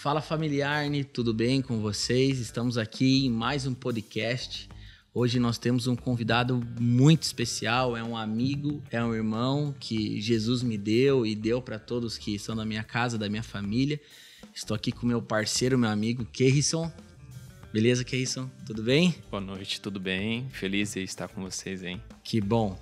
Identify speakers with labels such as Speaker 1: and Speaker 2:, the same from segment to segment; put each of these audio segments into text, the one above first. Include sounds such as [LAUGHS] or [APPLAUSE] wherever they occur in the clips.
Speaker 1: Fala familiarne, tudo bem com vocês? Estamos aqui em mais um podcast. Hoje nós temos um convidado muito especial, é um amigo, é um irmão que Jesus me deu e deu para todos que são da minha casa, da minha família. Estou aqui com meu parceiro, meu amigo Kerrison. Beleza, Kerrison? Tudo bem?
Speaker 2: Boa noite, tudo bem? Feliz de estar com vocês, hein?
Speaker 1: Que bom.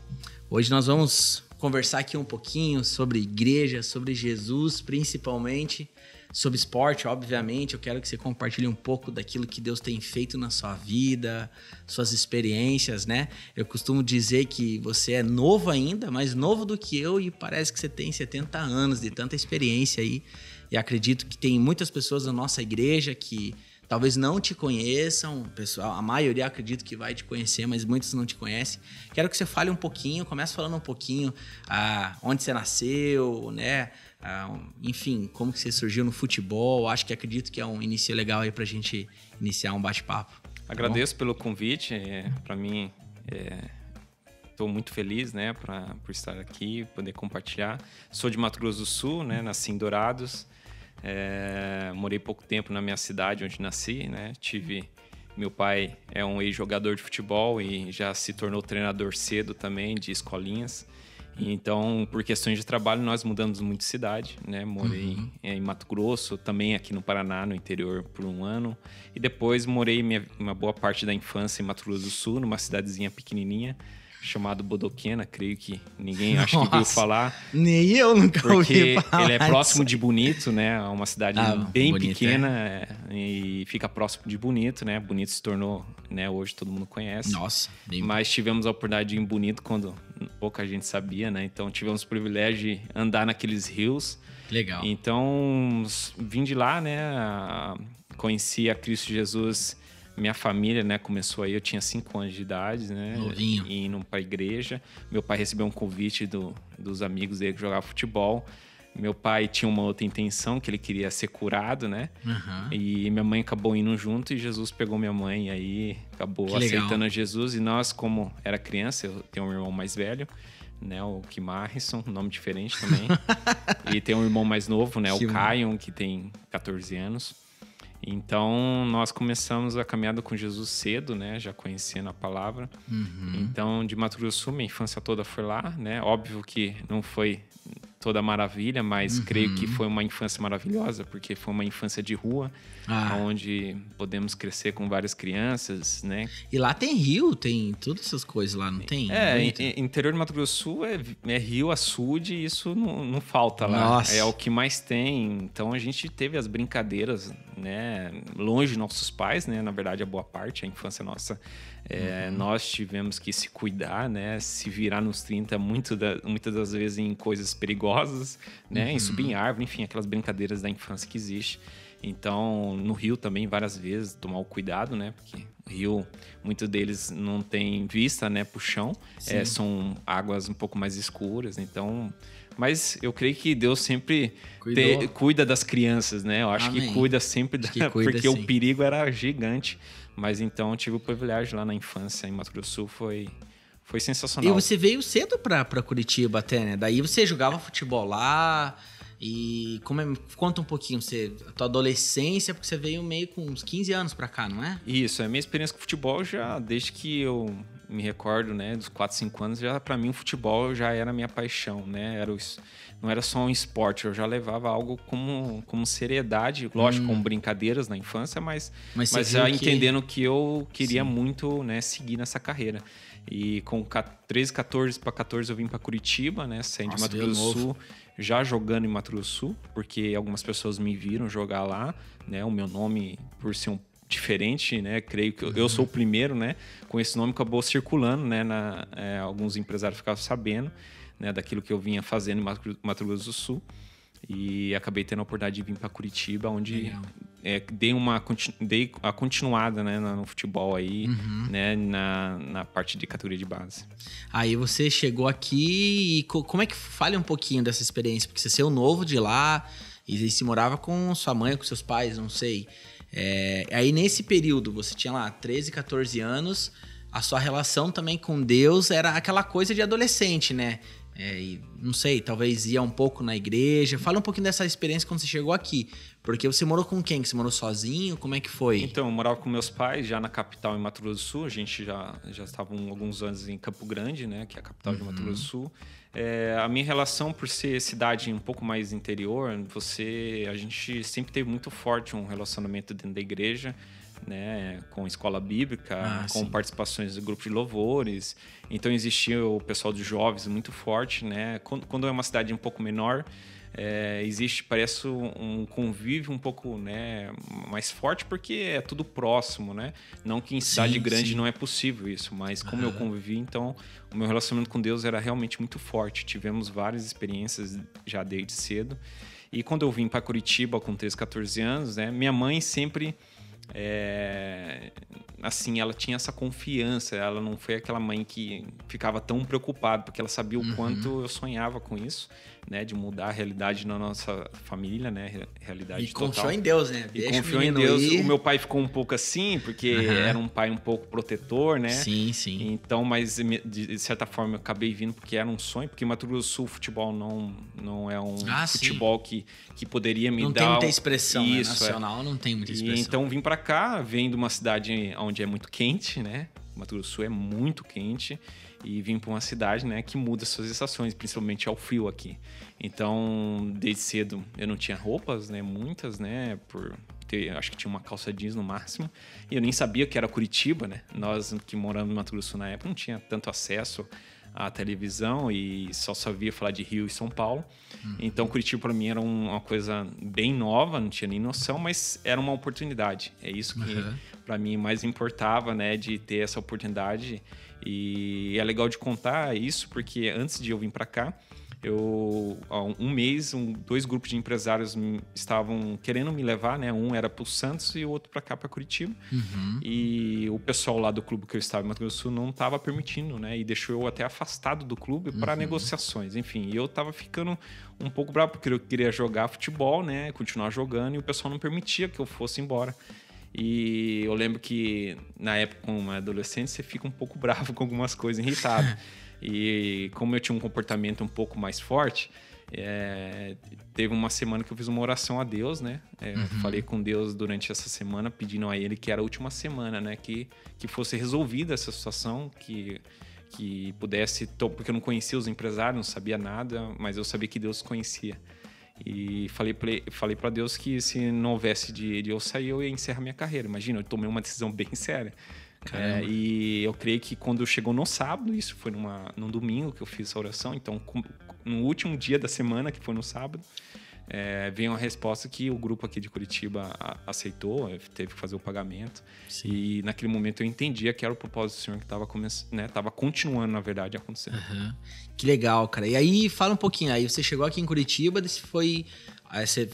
Speaker 1: Hoje nós vamos conversar aqui um pouquinho sobre igreja, sobre Jesus, principalmente sobre esporte, obviamente. Eu quero que você compartilhe um pouco daquilo que Deus tem feito na sua vida, suas experiências, né? Eu costumo dizer que você é novo ainda, mais novo do que eu e parece que você tem 70 anos de tanta experiência aí. E acredito que tem muitas pessoas na nossa igreja que talvez não te conheçam, pessoal, a maioria acredito que vai te conhecer, mas muitos não te conhecem. Quero que você fale um pouquinho, comece falando um pouquinho ah, onde você nasceu, né? Ah, enfim, como que você surgiu no futebol. Acho que acredito que é um início legal aí pra gente iniciar um bate-papo. Tá
Speaker 2: Agradeço pelo convite. É, para mim, estou é, muito feliz, né, pra, por estar aqui, poder compartilhar. Sou de Mato Grosso do Sul, né, nasci em Dourados. É, morei pouco tempo na minha cidade onde nasci, né? Tive meu pai é um ex-jogador de futebol e já se tornou treinador cedo também de escolinhas. Então, por questões de trabalho, nós mudamos muito de cidade, né? Morei uhum. em Mato Grosso, também aqui no Paraná, no interior, por um ano. E depois morei minha, uma boa parte da infância em Mato Grosso do Sul, numa cidadezinha pequenininha chamado Bodoquena, creio que ninguém acho que ouviu falar.
Speaker 1: Nem eu nunca
Speaker 2: porque
Speaker 1: ouvi falar.
Speaker 2: ele é próximo de Bonito, né? É uma cidade ah, bem bonito, pequena é. é. e fica próximo de Bonito, né? Bonito se tornou, né? Hoje todo mundo conhece.
Speaker 1: Nossa.
Speaker 2: Bem Mas tivemos a oportunidade de ir em Bonito quando pouca gente sabia, né? Então tivemos o privilégio de andar naqueles rios.
Speaker 1: Legal.
Speaker 2: Então vim de lá, né? Conheci a Cristo Jesus minha família, né, começou aí, eu tinha cinco anos de idade, né?
Speaker 1: Novinho.
Speaker 2: Indo pra igreja. Meu pai recebeu um convite do, dos amigos dele que jogavam futebol. Meu pai tinha uma outra intenção, que ele queria ser curado, né? Uhum. E minha mãe acabou indo junto e Jesus pegou minha mãe e aí acabou que aceitando legal. Jesus. E nós, como era criança, eu tenho um irmão mais velho, né? O Kim Harrison, nome diferente também. [LAUGHS] e tem um irmão mais novo, né? Que o Caio, que tem 14 anos. Então, nós começamos a caminhada com Jesus cedo, né? Já conhecendo a palavra. Uhum. Então, de Mato Grosso minha infância toda foi lá, né? Óbvio que não foi toda maravilha, mas uhum. creio que foi uma infância maravilhosa, porque foi uma infância de rua, ah. onde podemos crescer com várias crianças, né?
Speaker 1: E lá tem rio, tem todas essas coisas lá, não tem?
Speaker 2: É, interior de Mato Grosso do Sul é, é rio, açude, e isso não, não falta lá. Nossa. É o que mais tem. Então a gente teve as brincadeiras, né? Longe de nossos pais, né? Na verdade, a boa parte, a infância nossa é, uhum. Nós tivemos que se cuidar, né? Se virar nos 30, muito da, muitas das vezes em coisas perigosas, né? Uhum. Em subir em árvore, enfim, aquelas brincadeiras da infância que existe. Então, no Rio também, várias vezes, tomar o cuidado, né? Porque o Rio, muitos deles não tem vista, né, pro chão. É, são águas um pouco mais escuras, então... Mas eu creio que Deus sempre te, cuida das crianças, né? Eu acho Amém. que cuida sempre, da, que cuida, porque sim. o perigo era gigante. Mas então tive o privilégio lá na infância em Mato Grosso Sul, foi, foi sensacional.
Speaker 1: E você veio cedo pra, pra Curitiba até, né? Daí você jogava futebol lá. E como é, conta um pouquinho, você, a tua adolescência, porque você veio meio com uns 15 anos pra cá, não é?
Speaker 2: Isso, a minha experiência com futebol já, desde que eu me recordo, né, dos 4, 5 anos, já para mim o futebol já era minha paixão, né? Era os, não era só um esporte, eu já levava algo como, como seriedade, lógico, hum. com brincadeiras na infância, mas, mas, mas já que... entendendo que eu queria Sim. muito né, seguir nessa carreira. E com 13, 14 para 14 eu vim para Curitiba, né? Saindo de Mato Grosso do Sul, já jogando em Mato Grosso do Sul, porque algumas pessoas me viram jogar lá, né? O meu nome, por ser um diferente, né? Creio que eu, eu sou o primeiro, né? Com esse nome acabou circulando, né? Na, é, alguns empresários ficavam sabendo né, daquilo que eu vinha fazendo em Mato Grosso do Sul. E acabei tendo a oportunidade de vir para Curitiba, onde é, dei, uma, dei a continuada né, no futebol aí, uhum. né, na, na parte de categoria de base.
Speaker 1: Aí você chegou aqui e como é que fale um pouquinho dessa experiência? Porque você saiu novo de lá e se morava com sua mãe, com seus pais, não sei. É, aí nesse período, você tinha lá 13, 14 anos, a sua relação também com Deus era aquela coisa de adolescente, né? É, e, não sei, talvez ia um pouco na igreja. Fala um pouquinho dessa experiência quando você chegou aqui. Porque você morou com quem? Você morou sozinho? Como é que foi?
Speaker 2: Então, eu morava com meus pais já na capital, em Mato Grosso do Sul. A gente já, já estava alguns anos em Campo Grande, né? Que é a capital uhum. de Mato Grosso do Sul. É, a minha relação por ser cidade um pouco mais interior, você, a gente sempre teve muito forte um relacionamento dentro da igreja né, com escola bíblica, ah, com sim. participações de grupo de louvores. Então existia o pessoal de jovens muito forte, né? Quando, quando é uma cidade um pouco menor, é, existe, parece um convívio um pouco né, mais forte porque é tudo próximo, né? Não que em cidade sim, grande sim. não é possível isso, mas como eu convivi, então o meu relacionamento com Deus era realmente muito forte. Tivemos várias experiências já desde cedo. E quando eu vim para Curitiba com 13, 14 anos, né, minha mãe sempre é, assim, ela tinha essa confiança, ela não foi aquela mãe que ficava tão preocupada, porque ela sabia o uhum. quanto eu sonhava com isso né, de mudar a realidade na nossa família, né, realidade
Speaker 1: e total. confiou em Deus, né?
Speaker 2: Deixa e confiou em Deus. Ir. O meu pai ficou um pouco assim, porque uhum. era um pai um pouco protetor, né?
Speaker 1: Sim, sim.
Speaker 2: Então, mas de certa forma eu acabei vindo porque era um sonho, porque Mato Grosso do Sul futebol não não é um ah, futebol que, que poderia me
Speaker 1: não
Speaker 2: dar
Speaker 1: Não tem muita expressão, né? isso, né? nacional, é. não tem muita expressão.
Speaker 2: E, então vim para cá, vendo uma cidade onde é muito quente, né? Mato Grosso do Sul é muito quente e vim para uma cidade, né, que muda suas estações, principalmente ao frio aqui. Então, desde cedo eu não tinha roupas, né, muitas, né, por ter, acho que tinha uma calça jeans no máximo, e eu nem sabia que era Curitiba, né? Nós que moramos no Mato Grosso na época não tinha tanto acesso à televisão e só sabia falar de Rio e São Paulo. Uhum. Então, Curitiba para mim era uma coisa bem nova, não tinha nem noção, mas era uma oportunidade. É isso que uhum. para mim mais importava, né, de ter essa oportunidade. E é legal de contar isso porque antes de eu vir para cá, eu há um mês um, dois grupos de empresários estavam querendo me levar né? Um era para o Santos e o outro para cá para Curitiba. Uhum. e o pessoal lá do clube que eu estava em Mato Grosso do Sul não estava permitindo né? E deixou eu até afastado do clube para uhum. negociações. Enfim e eu estava ficando um pouco bravo porque eu queria jogar futebol né? Continuar jogando e o pessoal não permitia que eu fosse embora. E eu lembro que na época como adolescente você fica um pouco [LAUGHS] bravo com algumas coisas irritado [LAUGHS] E como eu tinha um comportamento um pouco mais forte, é, teve uma semana que eu fiz uma oração a Deus, né? É, uhum. Falei com Deus durante essa semana, pedindo a Ele que era a última semana, né? Que, que fosse resolvida essa situação, que, que pudesse. Porque eu não conhecia os empresários, não sabia nada, mas eu sabia que Deus conhecia. E falei para falei Deus que se não houvesse de, de eu sair, eu ia encerrar minha carreira. Imagina, eu tomei uma decisão [LAUGHS] bem séria. É, e eu creio que quando chegou no sábado, isso foi numa, num domingo que eu fiz essa oração, então no último dia da semana, que foi no sábado, é, veio uma resposta que o grupo aqui de Curitiba aceitou, teve que fazer o pagamento. Sim. E naquele momento eu entendia que era o propósito do Senhor que estava né, tava continuando, na verdade, acontecendo.
Speaker 1: Uhum. Que legal, cara. E aí, fala um pouquinho. Aí você chegou aqui em Curitiba, você foi. Aí você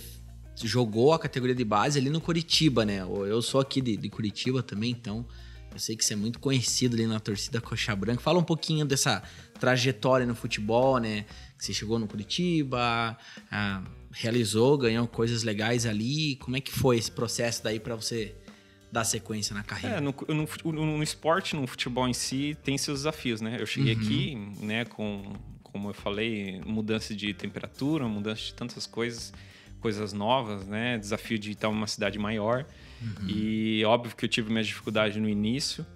Speaker 1: jogou a categoria de base ali no Curitiba, né? Eu sou aqui de, de Curitiba também, então eu sei que você é muito conhecido ali na torcida Coxa Branca. Fala um pouquinho dessa trajetória no futebol, né? Que você chegou no Curitiba, ah, realizou, ganhou coisas legais ali. Como é que foi esse processo daí para você dar sequência na carreira?
Speaker 2: É, no, no, no, esporte, no futebol em si, tem seus desafios, né? Eu cheguei uhum. aqui, né, com, como eu falei, mudança de temperatura, mudança de tantas coisas, coisas novas, né? Desafio de estar em uma cidade maior. Uhum. E óbvio que eu tive minhas dificuldades no início,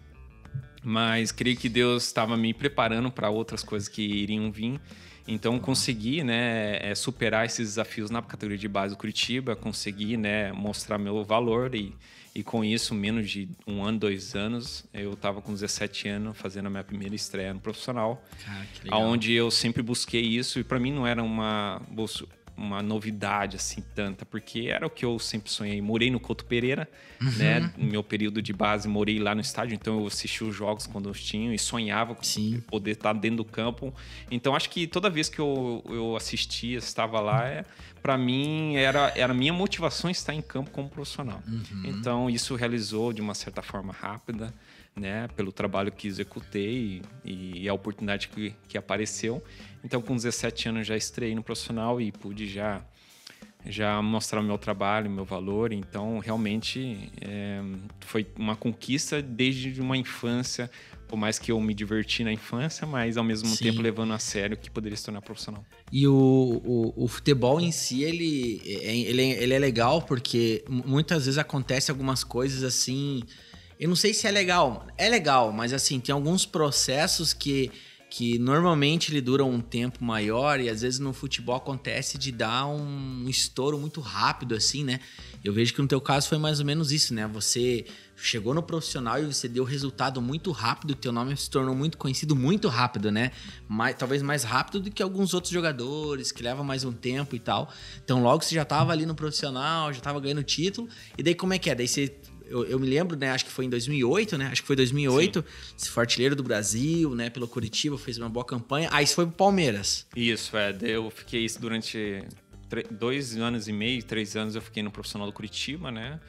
Speaker 2: mas creio que Deus estava me preparando para outras coisas que iriam vir. Então consegui, né, é, superar esses desafios na categoria de base do Curitiba, consegui, né, mostrar meu valor e, e com isso, menos de um ano, dois anos, eu estava com 17 anos fazendo a minha primeira estreia no profissional,
Speaker 1: Cara,
Speaker 2: aonde eu sempre busquei isso e para mim não era uma uma novidade assim tanta, porque era o que eu sempre sonhei. Morei no Couto Pereira, uhum. né? No meu período de base, morei lá no estádio, então eu assisti os jogos quando eu tinha e sonhava com Sim. poder estar dentro do campo. Então acho que toda vez que eu, eu assistia, estava lá, é, para mim era era minha motivação estar em campo como profissional. Uhum. Então isso realizou de uma certa forma rápida né, pelo trabalho que executei e, e a oportunidade que, que apareceu. Então, com 17 anos já estrei no profissional e pude já já mostrar o meu trabalho, o meu valor. Então, realmente é, foi uma conquista desde uma infância Por mais que eu me diverti na infância, mas ao mesmo
Speaker 1: Sim.
Speaker 2: tempo levando a sério que poderia se tornar profissional.
Speaker 1: E o, o, o futebol em si, ele, é- ele, é- ele é legal porque mu- muitas vezes acontece algumas coisas assim. Eu não sei se é legal. É legal, mas assim, tem alguns processos que, que normalmente ele duram um tempo maior e às vezes no futebol acontece de dar um estouro muito rápido, assim, né? Eu vejo que no teu caso foi mais ou menos isso, né? Você chegou no profissional e você deu resultado muito rápido, teu nome se tornou muito conhecido muito rápido, né? Mais, talvez mais rápido do que alguns outros jogadores, que leva mais um tempo e tal. Então logo você já tava ali no profissional, já tava ganhando título. E daí como é que é? Daí você eu, eu me lembro, né? Acho que foi em 2008, né? Acho que foi 2008. Você foi artilheiro do Brasil, né? Pelo Curitiba, fez uma boa campanha. Aí você foi pro Palmeiras.
Speaker 2: Isso, é. Eu fiquei isso durante dois anos e meio, três anos eu fiquei no profissional do Curitiba, né?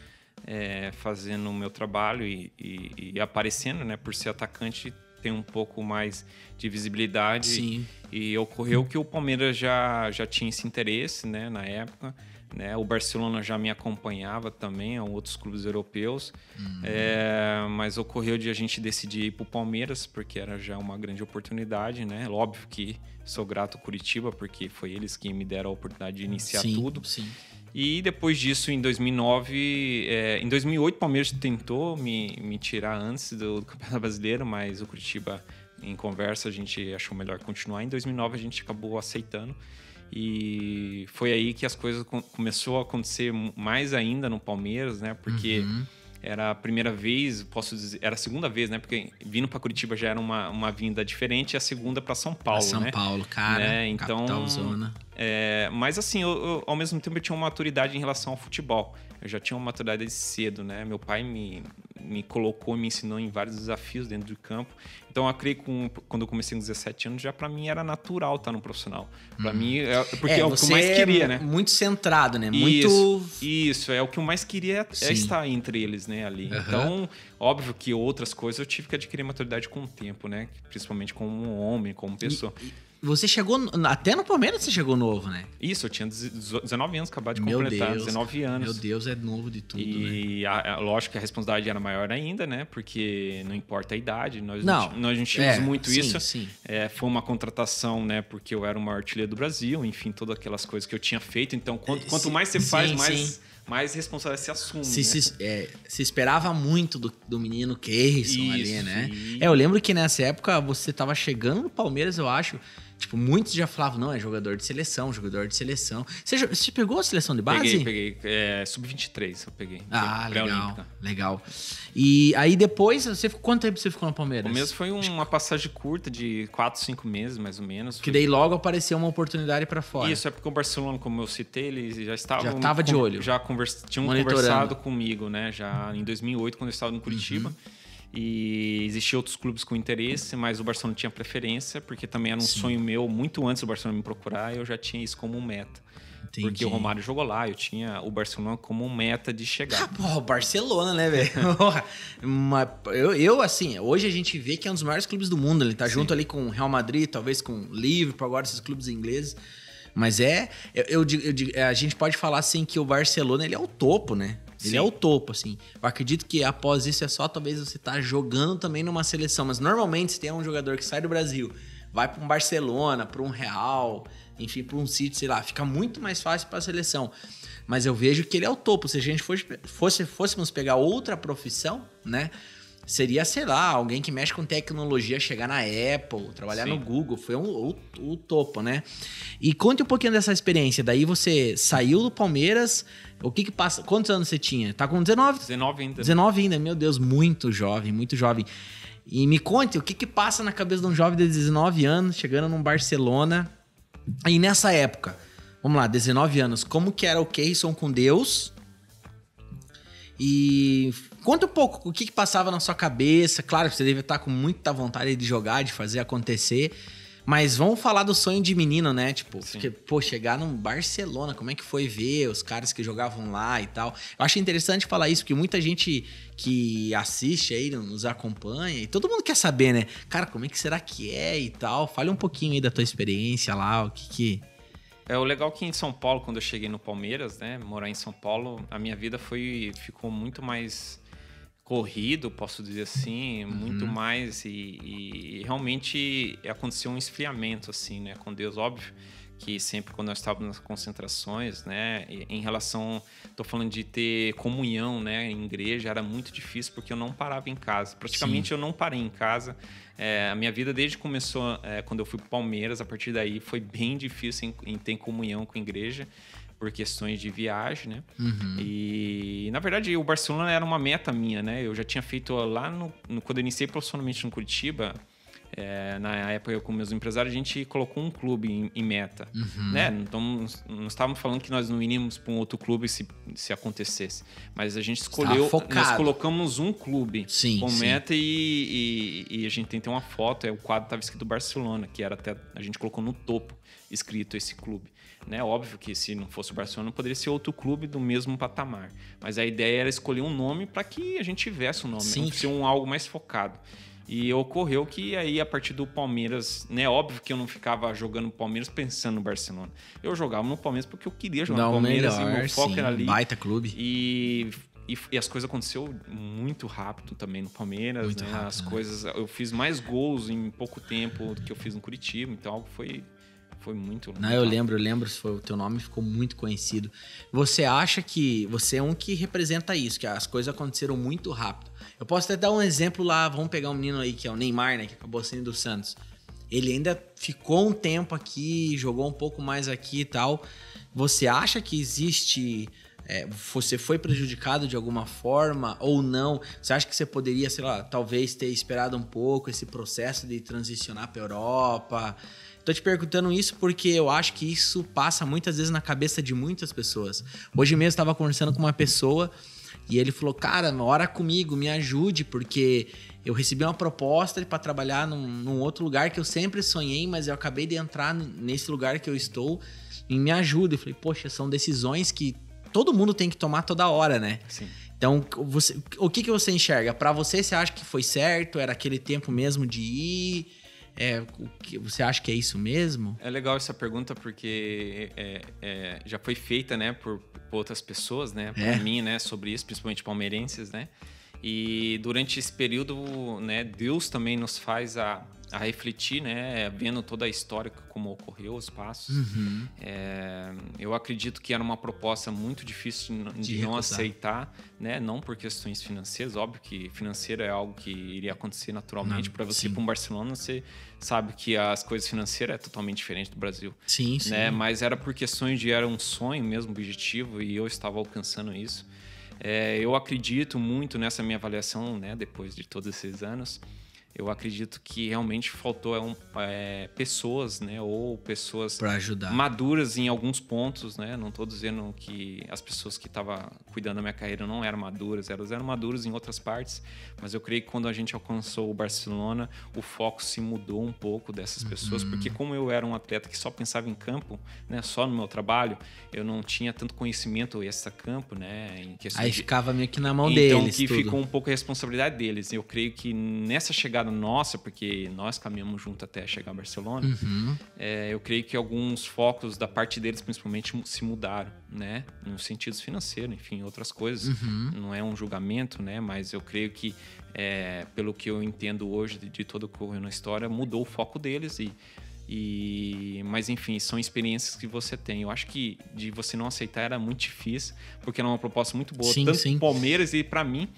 Speaker 2: É, fazendo o meu trabalho e, e- e aparecendo, né? Por ser atacante, tem um pouco mais de visibilidade.
Speaker 1: Sim.
Speaker 2: E ocorreu que o Palmeiras já, já tinha esse interesse, né? Na época. Né? O Barcelona já me acompanhava também, a outros clubes europeus. É, mas ocorreu de a gente decidir ir para o Palmeiras, porque era já uma grande oportunidade, né? Óbvio que sou grato ao Curitiba, porque foi eles que me deram a oportunidade de iniciar
Speaker 1: sim,
Speaker 2: tudo.
Speaker 1: Sim.
Speaker 2: E depois disso, em 2009, é, em 2008, o Palmeiras tentou me, me tirar antes do [LAUGHS] Campeonato Brasileiro, mas o Curitiba, em conversa, a gente achou melhor continuar. Em 2009, a gente acabou aceitando. E foi aí que as coisas com, começou a acontecer mais ainda no Palmeiras, né? Porque
Speaker 1: Uhum.
Speaker 2: era a primeira vez, posso dizer, era a segunda vez, né? Porque vindo para Curitiba já era uma, uma vinda diferente, e a segunda para São Paulo,
Speaker 1: São
Speaker 2: né?
Speaker 1: Paulo, cara.
Speaker 2: Né, então-
Speaker 1: Capital zona.
Speaker 2: É, mas assim, eu, eu- ao mesmo tempo eu tinha uma maturidade em relação ao futebol. Eu já tinha uma maturidade cedo, né? Meu pai me, me colocou e me ensinou em vários desafios dentro do campo. Então eu acredito que quando eu comecei com 17 anos, já para mim era natural estar no profissional. Para mim, é, porque é, o que eu mais queria,
Speaker 1: é
Speaker 2: né?
Speaker 1: Muito centrado, né? Muito.
Speaker 2: Isso, isso, é o que eu mais queria é estar entre eles, né, ali.
Speaker 1: Aham.
Speaker 2: Então, óbvio que outras coisas eu tive que adquirir maturidade com o tempo, né? Principalmente como homem, como pessoa.
Speaker 1: Você chegou. Até no Palmeiras você chegou novo, né?
Speaker 2: Isso, eu tinha 19 anos, acabado de
Speaker 1: Meu
Speaker 2: completar,
Speaker 1: Deus.
Speaker 2: 19 anos.
Speaker 1: Meu Deus, é novo de tudo, né?
Speaker 2: E a, a- lógico que a responsabilidade era maior ainda, né? Porque não importa a idade, nós
Speaker 1: Não.
Speaker 2: nós não tínhamos
Speaker 1: É,
Speaker 2: muito
Speaker 1: sim,
Speaker 2: isso.
Speaker 1: sim.
Speaker 2: É, foi uma contratação, né? Porque eu era o maior artilheiro do Brasil, enfim, todas aquelas coisas que eu tinha feito. Então, quanto, quanto
Speaker 1: Sim,
Speaker 2: mais você faz, mais, mais responsabilidade você assume.
Speaker 1: Se,
Speaker 2: né?
Speaker 1: se, é, se esperava muito do, do menino Keirson ali, né?
Speaker 2: e-
Speaker 1: É, eu lembro que nessa época você tava chegando no Palmeiras, eu acho. Tipo, muitos já falavam, não, é jogador de seleção, jogador de seleção. Você, você pegou a seleção de base?
Speaker 2: Peguei, peguei. É, Sub-23 eu peguei.
Speaker 1: Ah, legal, legal. E aí depois, você ficou- quanto tempo você ficou no Palmeiras?
Speaker 2: O mesmo foi uma passagem curta de 4, 5 meses, mais ou menos.
Speaker 1: Que
Speaker 2: Foi-
Speaker 1: daí logo apareceu uma oportunidade pra fora.
Speaker 2: Isso é porque o Barcelona, como eu citei, eles já estavam.
Speaker 1: Já tava de olho.
Speaker 2: Já convers, tinham conversado comigo, né? Já em 2008, quando eu estava no Curitiba.
Speaker 1: Uhum.
Speaker 2: E existiam outros clubes com interesse, mas o Barcelona tinha preferência, porque também era um
Speaker 1: Sim.
Speaker 2: sonho meu, muito antes do Barcelona me procurar, eu já tinha isso como meta.
Speaker 1: Entendi.
Speaker 2: Porque o Romário jogou lá, eu tinha o Barcelona como meta de
Speaker 1: Ah,
Speaker 2: chegar.
Speaker 1: porra, o Barcelona, né, velho? [LAUGHS] Eu, eu, assim, hoje a gente vê que é um dos maiores clubes do mundo. Ele tá junto ali com o Real Madrid, talvez com o Liverpool, agora esses clubes ingleses. Mas é, eu, eu digo- eu a gente pode falar assim que o Barcelona ele é o topo, né? Ele
Speaker 2: Sim.
Speaker 1: é o topo, assim. Eu acredito que após isso é só talvez você tá jogando também numa seleção. Mas normalmente se tem um jogador que sai do Brasil, vai para um Barcelona, para um Real, enfim, para um City, sei lá, fica muito mais fácil para a seleção. Mas eu vejo que ele é o topo. Se a gente fosse, fosse fôssemos pegar outra profissão, né? Seria, sei lá, alguém que mexe com tecnologia, chegar na Apple, trabalhar
Speaker 2: Sim.
Speaker 1: no Google. Foi um, o, o topo, né? E conte um pouquinho dessa experiência. Daí você saiu do Palmeiras. O que que passa? Quantos anos você tinha? Tá com 19?
Speaker 2: 19 ainda.
Speaker 1: 19 ainda, meu Deus, muito jovem, muito jovem. E me conte o que que passa na cabeça de um jovem de 19 anos, chegando num Barcelona. E nessa época, vamos lá, 19 anos, como que era o Keyson com Deus? E conta um pouco o que que passava na sua cabeça. Claro que você deve estar com muita vontade de jogar, de fazer acontecer. Mas vamos falar do sonho de menino, né? Tipo,
Speaker 2: Sim.
Speaker 1: porque, pô, chegar num Barcelona, como é que foi ver os caras que jogavam lá e tal. Eu acho interessante falar isso, porque muita gente que assiste aí, nos acompanha, e todo mundo quer saber, né? Cara, como é que será que é e tal? Fale um pouquinho aí da tua experiência lá, o que que...
Speaker 2: É o legal que em São Paulo, quando eu cheguei no Palmeiras, né, morar em São Paulo, a minha vida foi ficou muito mais corrido, posso dizer assim, uhum. muito mais e, e, realmente aconteceu um esfriamento assim, né, com Deus, óbvio que sempre quando nós estávamos nas concentrações, né, em relação, estou falando de ter comunhão, né, em igreja, era muito difícil porque eu não parava em casa. Praticamente Sim. eu não parei em casa. É, a minha vida desde que começou, é, quando eu fui para Palmeiras, a partir daí foi bem difícil em, em ter comunhão com a igreja por questões de viagem, né? Uhum. E na verdade o Barcelona era uma meta minha, né? Eu já tinha feito lá no, no quando eu iniciei profissionalmente no Curitiba, é, na época eu com meus empresários, a gente colocou um clube em, em meta. Uhum. Né? Então, não estávamos falando que nós não iríamos para um outro clube se, se acontecesse. Mas a gente escolheu. Nós colocamos um clube sim, com sim. meta e, e, e, a gente tem uma foto, é, o quadro estava escrito Barcelona, que era até. A gente colocou no topo escrito esse clube. Né? Óbvio que se não fosse o Barcelona, poderia ser outro clube do mesmo patamar. Mas a ideia era escolher um nome para que a gente tivesse um nome, ser um algo mais focado. E ocorreu que aí, a partir do Palmeiras, né? Óbvio que eu não ficava jogando no Palmeiras pensando no Barcelona. Eu jogava no Palmeiras porque eu queria jogar no Palmeiras melhor, e meu foco sim, era ali.
Speaker 1: Baita clube.
Speaker 2: E, e, e, as coisas aconteceu muito rápido também no Palmeiras, muito né? Rápido, as né? coisas. Eu fiz mais gols em pouco tempo do que eu fiz no Curitiba, então algo foi foi muito.
Speaker 1: Não, eu lembro, eu lembro, o teu nome ficou muito conhecido. Você acha que você é um que representa isso, que as coisas aconteceram muito rápido. Eu posso até dar um exemplo lá, vamos pegar um menino aí que é o Neymar, né, que acabou saindo do Santos. Ele ainda ficou um tempo aqui, jogou um pouco mais aqui e tal. Você acha que existe é, você foi prejudicado de alguma forma ou não? Você acha que você poderia, sei lá, talvez ter esperado um pouco esse processo de transicionar para Europa? Tô te perguntando isso porque eu acho que isso passa muitas vezes na cabeça de muitas pessoas. Hoje mesmo estava conversando com uma pessoa e ele falou: Cara, ora comigo, me ajude, porque eu recebi uma proposta para trabalhar num, num, outro lugar que eu sempre sonhei, mas eu acabei de entrar nesse lugar que eu estou e me ajuda. Eu falei: Poxa, são decisões que todo mundo tem que tomar toda hora, né? Sim. Então, você, o que, que você enxerga? Para você, você acha que foi certo? Era aquele tempo mesmo de ir? É, o que, você acha que é isso mesmo?
Speaker 2: É legal essa pergunta porque é, é, já foi feita, né, por, por outras pessoas, né, por é. mim, né, sobre isso, principalmente palmeirenses, né. E durante esse período, né, Deus também nos faz a, a refletir, né, vendo toda a história como ocorreu, os passos. Uhum. É, eu acredito que era uma proposta muito difícil de, de não aceitar, né, não por questões financeiras, óbvio que financeiro é algo que iria acontecer naturalmente para você ir para um Barcelona, você sabe que as coisas financeiras é totalmente diferente do Brasil.
Speaker 1: Sim, né, sim.
Speaker 2: Né, mas era por questões de era um sonho mesmo, objetivo e eu estava alcançando isso. É, eu acredito muito nessa minha avaliação, né, depois de todos esses anos eu acredito que realmente faltou é, um, é, pessoas, né, ou pessoas maduras em alguns pontos, né. Não estou dizendo que as pessoas que estavam cuidando da minha carreira não eram maduras, elas eram maduras em outras partes, mas eu creio que quando a gente alcançou o Barcelona, o foco se mudou um pouco dessas pessoas, uhum. porque como eu era um atleta que só pensava em campo, né, só no meu trabalho, eu não tinha tanto conhecimento extra campo, né, em
Speaker 1: Aí
Speaker 2: de...
Speaker 1: ficava meio que na mão
Speaker 2: então,
Speaker 1: deles.
Speaker 2: Então que tudo. ficou um pouco a responsabilidade deles. Eu creio que nessa chegada nossa, porque nós caminhamos junto até chegar a Barcelona, uhum. é, eu creio que alguns focos da parte deles, principalmente, se mudaram, né? No sentido financeiro, enfim, outras coisas. Uhum. Não é um julgamento, né? Mas eu creio que, é, pelo que eu entendo hoje de, de todo o que ocorreu na história, mudou o foco deles e e, mas enfim, são experiências que você tem. Eu acho que de você não aceitar era muito difícil, porque era uma proposta muito boa, sim, tanto sim. Palmeiras e para mim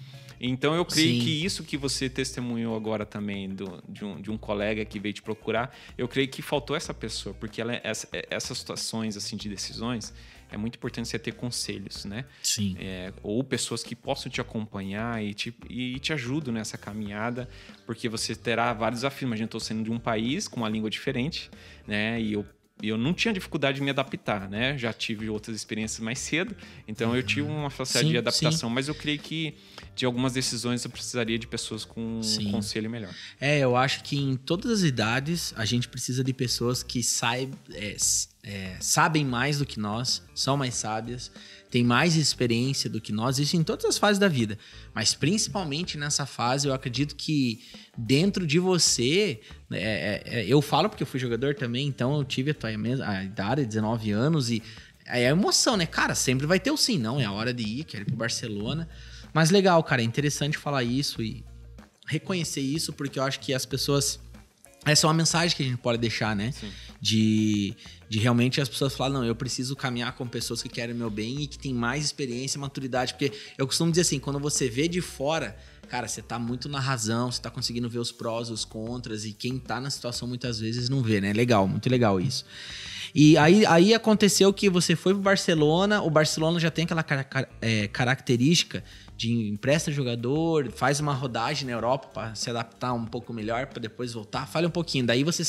Speaker 2: então eu creio Sim. que isso que você testemunhou agora também do, de, um, de um colega que veio te procurar, eu creio que faltou essa pessoa, porque ela, essa, essas situações assim de decisões é muito importante você ter conselhos, né?
Speaker 1: Sim.
Speaker 2: É, ou pessoas que possam te acompanhar e te, e te ajudam nessa caminhada, porque você terá vários desafios. Imagina, eu estou saindo de um país com uma língua diferente, né? E eu eu não tinha dificuldade de me adaptar, né? Já tive outras experiências mais cedo, então eu tive uma facilidade sim, de adaptação, sim. mas eu creio que de algumas decisões eu precisaria de pessoas com sim. um conselho melhor.
Speaker 1: É, eu acho que em todas as idades a gente precisa de pessoas que saib, é, é, sabem mais do que nós, são mais sábias tem mais experiência do que nós, isso em todas as fases da vida. Mas principalmente nessa fase, eu acredito que dentro de você, é, é, é eu falo porque eu fui jogador também, então eu tive a, tua, a idade, 19 anos, e é a emoção, né? Cara, sempre vai ter o sim, não, é a hora de ir, quero ir pro Barcelona. Mas legal, cara, é interessante falar isso e reconhecer isso, porque eu acho que as pessoas. Essa é uma mensagem que a gente pode deixar, né?
Speaker 2: Sim.
Speaker 1: De, de realmente as pessoas falarem, não, eu preciso caminhar com pessoas que querem o meu bem e que têm mais experiência e maturidade. Porque eu costumo dizer assim, quando você vê de fora, cara, você tá muito na razão, você tá conseguindo ver os prós e os contras, e quem tá na situação muitas vezes não vê, né? Legal, muito legal isso. E aí, aí aconteceu que você foi pro Barcelona, o Barcelona já tem aquela cara- é, característica de empresta jogador, faz uma rodagem na Europa para se adaptar um pouco melhor, para depois voltar. Fale um pouquinho. Daí você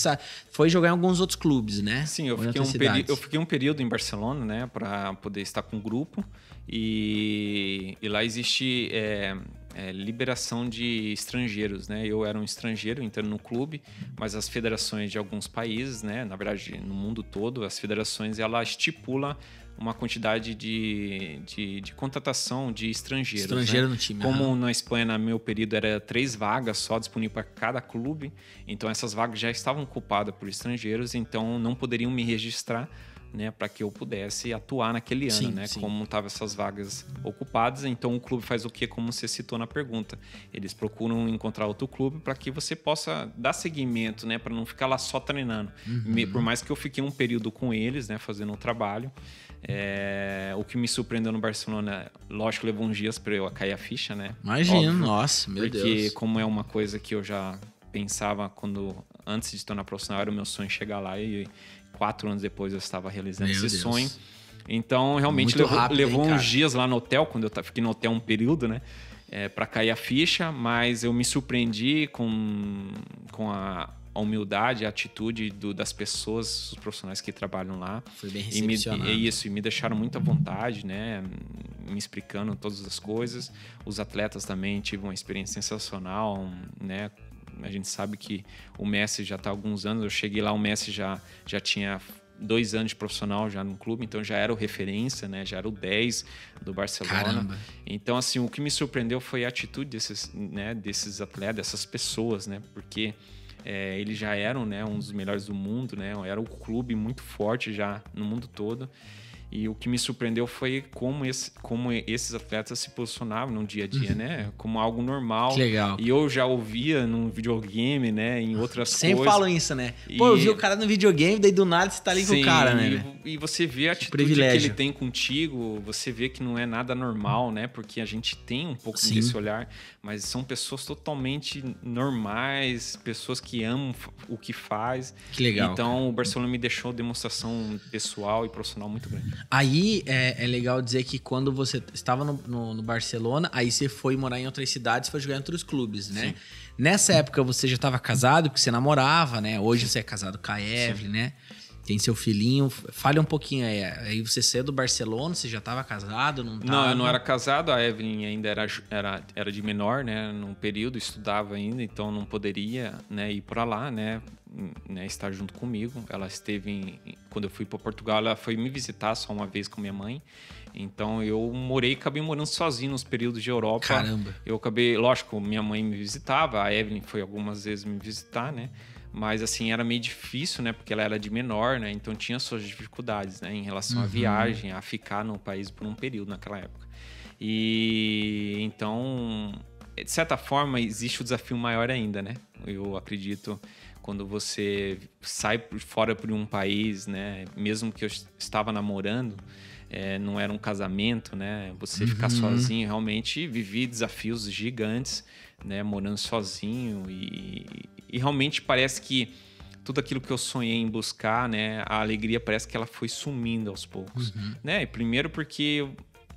Speaker 1: foi jogar em alguns outros clubes, né?
Speaker 2: Sim, eu fiquei, um eu fiquei um período em Barcelona, né, para poder estar com o grupo. E, e lá existe é, é, liberação de estrangeiros, né? Eu era um estrangeiro entrando no clube, mas as federações de alguns países, né, na verdade no mundo todo, as federações ela estipula uma quantidade de, de, de contratação de estrangeiros. né?
Speaker 1: Estrangeiro no time.
Speaker 2: Como na Espanha, no meu período, era três vagas só disponíveis para cada clube, então essas vagas já estavam ocupadas por estrangeiros, então não poderiam me registrar né, para que eu pudesse atuar naquele ano,
Speaker 1: Sim,
Speaker 2: né?
Speaker 1: sim.
Speaker 2: Como estavam essas vagas ocupadas, então o clube faz o que, como você citou na pergunta. Eles procuram encontrar outro clube para que você possa dar seguimento, né? Para não ficar lá só treinando.
Speaker 1: Uhum.
Speaker 2: Por mais que eu fiquei um período com eles, né? Fazendo o trabalho. é, o que me surpreendeu no Barcelona, lógico, levou uns dias para eu cair a ficha, né?
Speaker 1: Imagina,
Speaker 2: Óbvio.
Speaker 1: nossa, meu
Speaker 2: Porque
Speaker 1: Deus.
Speaker 2: como é uma coisa que eu já pensava quando antes de tornar profissional era o meu sonho chegar lá e quatro anos depois eu estava realizando
Speaker 1: Meu
Speaker 2: esse
Speaker 1: Deus.
Speaker 2: sonho. Então realmente levou,
Speaker 1: rápido,
Speaker 2: levou
Speaker 1: hein,
Speaker 2: uns dias lá no hotel quando eu fiquei no hotel um período, né? É, para cair a ficha, mas eu me surpreendi com, com a a humildade, a atitude do- das pessoas, os profissionais que trabalham lá.
Speaker 1: Foi bem
Speaker 2: E me,
Speaker 1: recepcionado.
Speaker 2: é isso, e me deixaram muito à vontade, né? Me explicando todas as coisas. Os atletas também tive uma experiência sensacional, né? A gente sabe que o Messi já está há alguns anos. Eu cheguei lá, o Messi já, já tinha dois anos de profissional já no clube, então já era o referência, né? Já era o 10 do Barcelona.
Speaker 1: Caramba.
Speaker 2: Então, assim, o que me surpreendeu foi a atitude desses, né, desses atletas, dessas pessoas, né? Porque é, eles já eram né, um dos melhores do mundo, né? Era um clube muito forte já no mundo todo. E o que me surpreendeu foi como, esse, como esses atletas se posicionavam no dia a dia, né? Como algo normal.
Speaker 1: Uhum. Que legal.
Speaker 2: E eu já ouvia num videogame, né? Em outras
Speaker 1: Sempre
Speaker 2: coisas.
Speaker 1: falam isso, né? Pô, eu
Speaker 2: E-
Speaker 1: vi o cara no videogame, daí do nada você tá ali com o
Speaker 2: Sim,
Speaker 1: cara, né?
Speaker 2: e-? E, você vê a atitude que
Speaker 1: privilégio.
Speaker 2: ele tem contigo, você vê que não é nada normal, né? Porque a gente tem um pouco
Speaker 1: Sim.
Speaker 2: desse olhar, mas são pessoas totalmente normais, pessoas que amam o que faz.
Speaker 1: Que legal.
Speaker 2: Então o Barcelona me deixou demonstração pessoal e profissional muito grande.
Speaker 1: Aí é, é legal dizer que quando você estava no, no- no Barcelona, aí você foi morar em outras cidades, foi jogar em outros clubes, né?
Speaker 2: Sim.
Speaker 1: Nessa época você já estava casado, porque você namorava, né? Hoje você é casado com a Evelyn, né? Tem seu filhinho. Fale um pouquinho aí. Aí você saiu do Barcelona, você já estava casado, não tava?
Speaker 2: Não, eu não era casado, a Evelyn ainda era, era, era de menor, né? Num período, estudava ainda, então não poderia né, ir para lá, né? né, Estar junto comigo. Ela esteve, em- quando eu fui para Portugal, ela foi me visitar só uma vez com minha mãe. Então eu morei, acabei morando sozinho nos períodos de Europa.
Speaker 1: Caramba.
Speaker 2: Eu acabei, lógico, minha mãe me visitava, a Evelyn foi algumas vezes me visitar, né? Mas assim, era meio difícil, né? Porque ela era de menor, né? Então tinha suas dificuldades, né? Em relação à viagem, a ficar no país por um período naquela época. E então, de certa forma, existe o desafio maior ainda, né? Eu acredito quando você sai por- fora por um país, né? Mesmo que eu estava namorando, é, não era um casamento, né? Você ficar sozinho, realmente vivi desafios gigantes, né? Morando sozinho e, e realmente parece que tudo aquilo que eu sonhei em buscar, né? A alegria parece que ela foi sumindo aos poucos, né? E Primeiro porque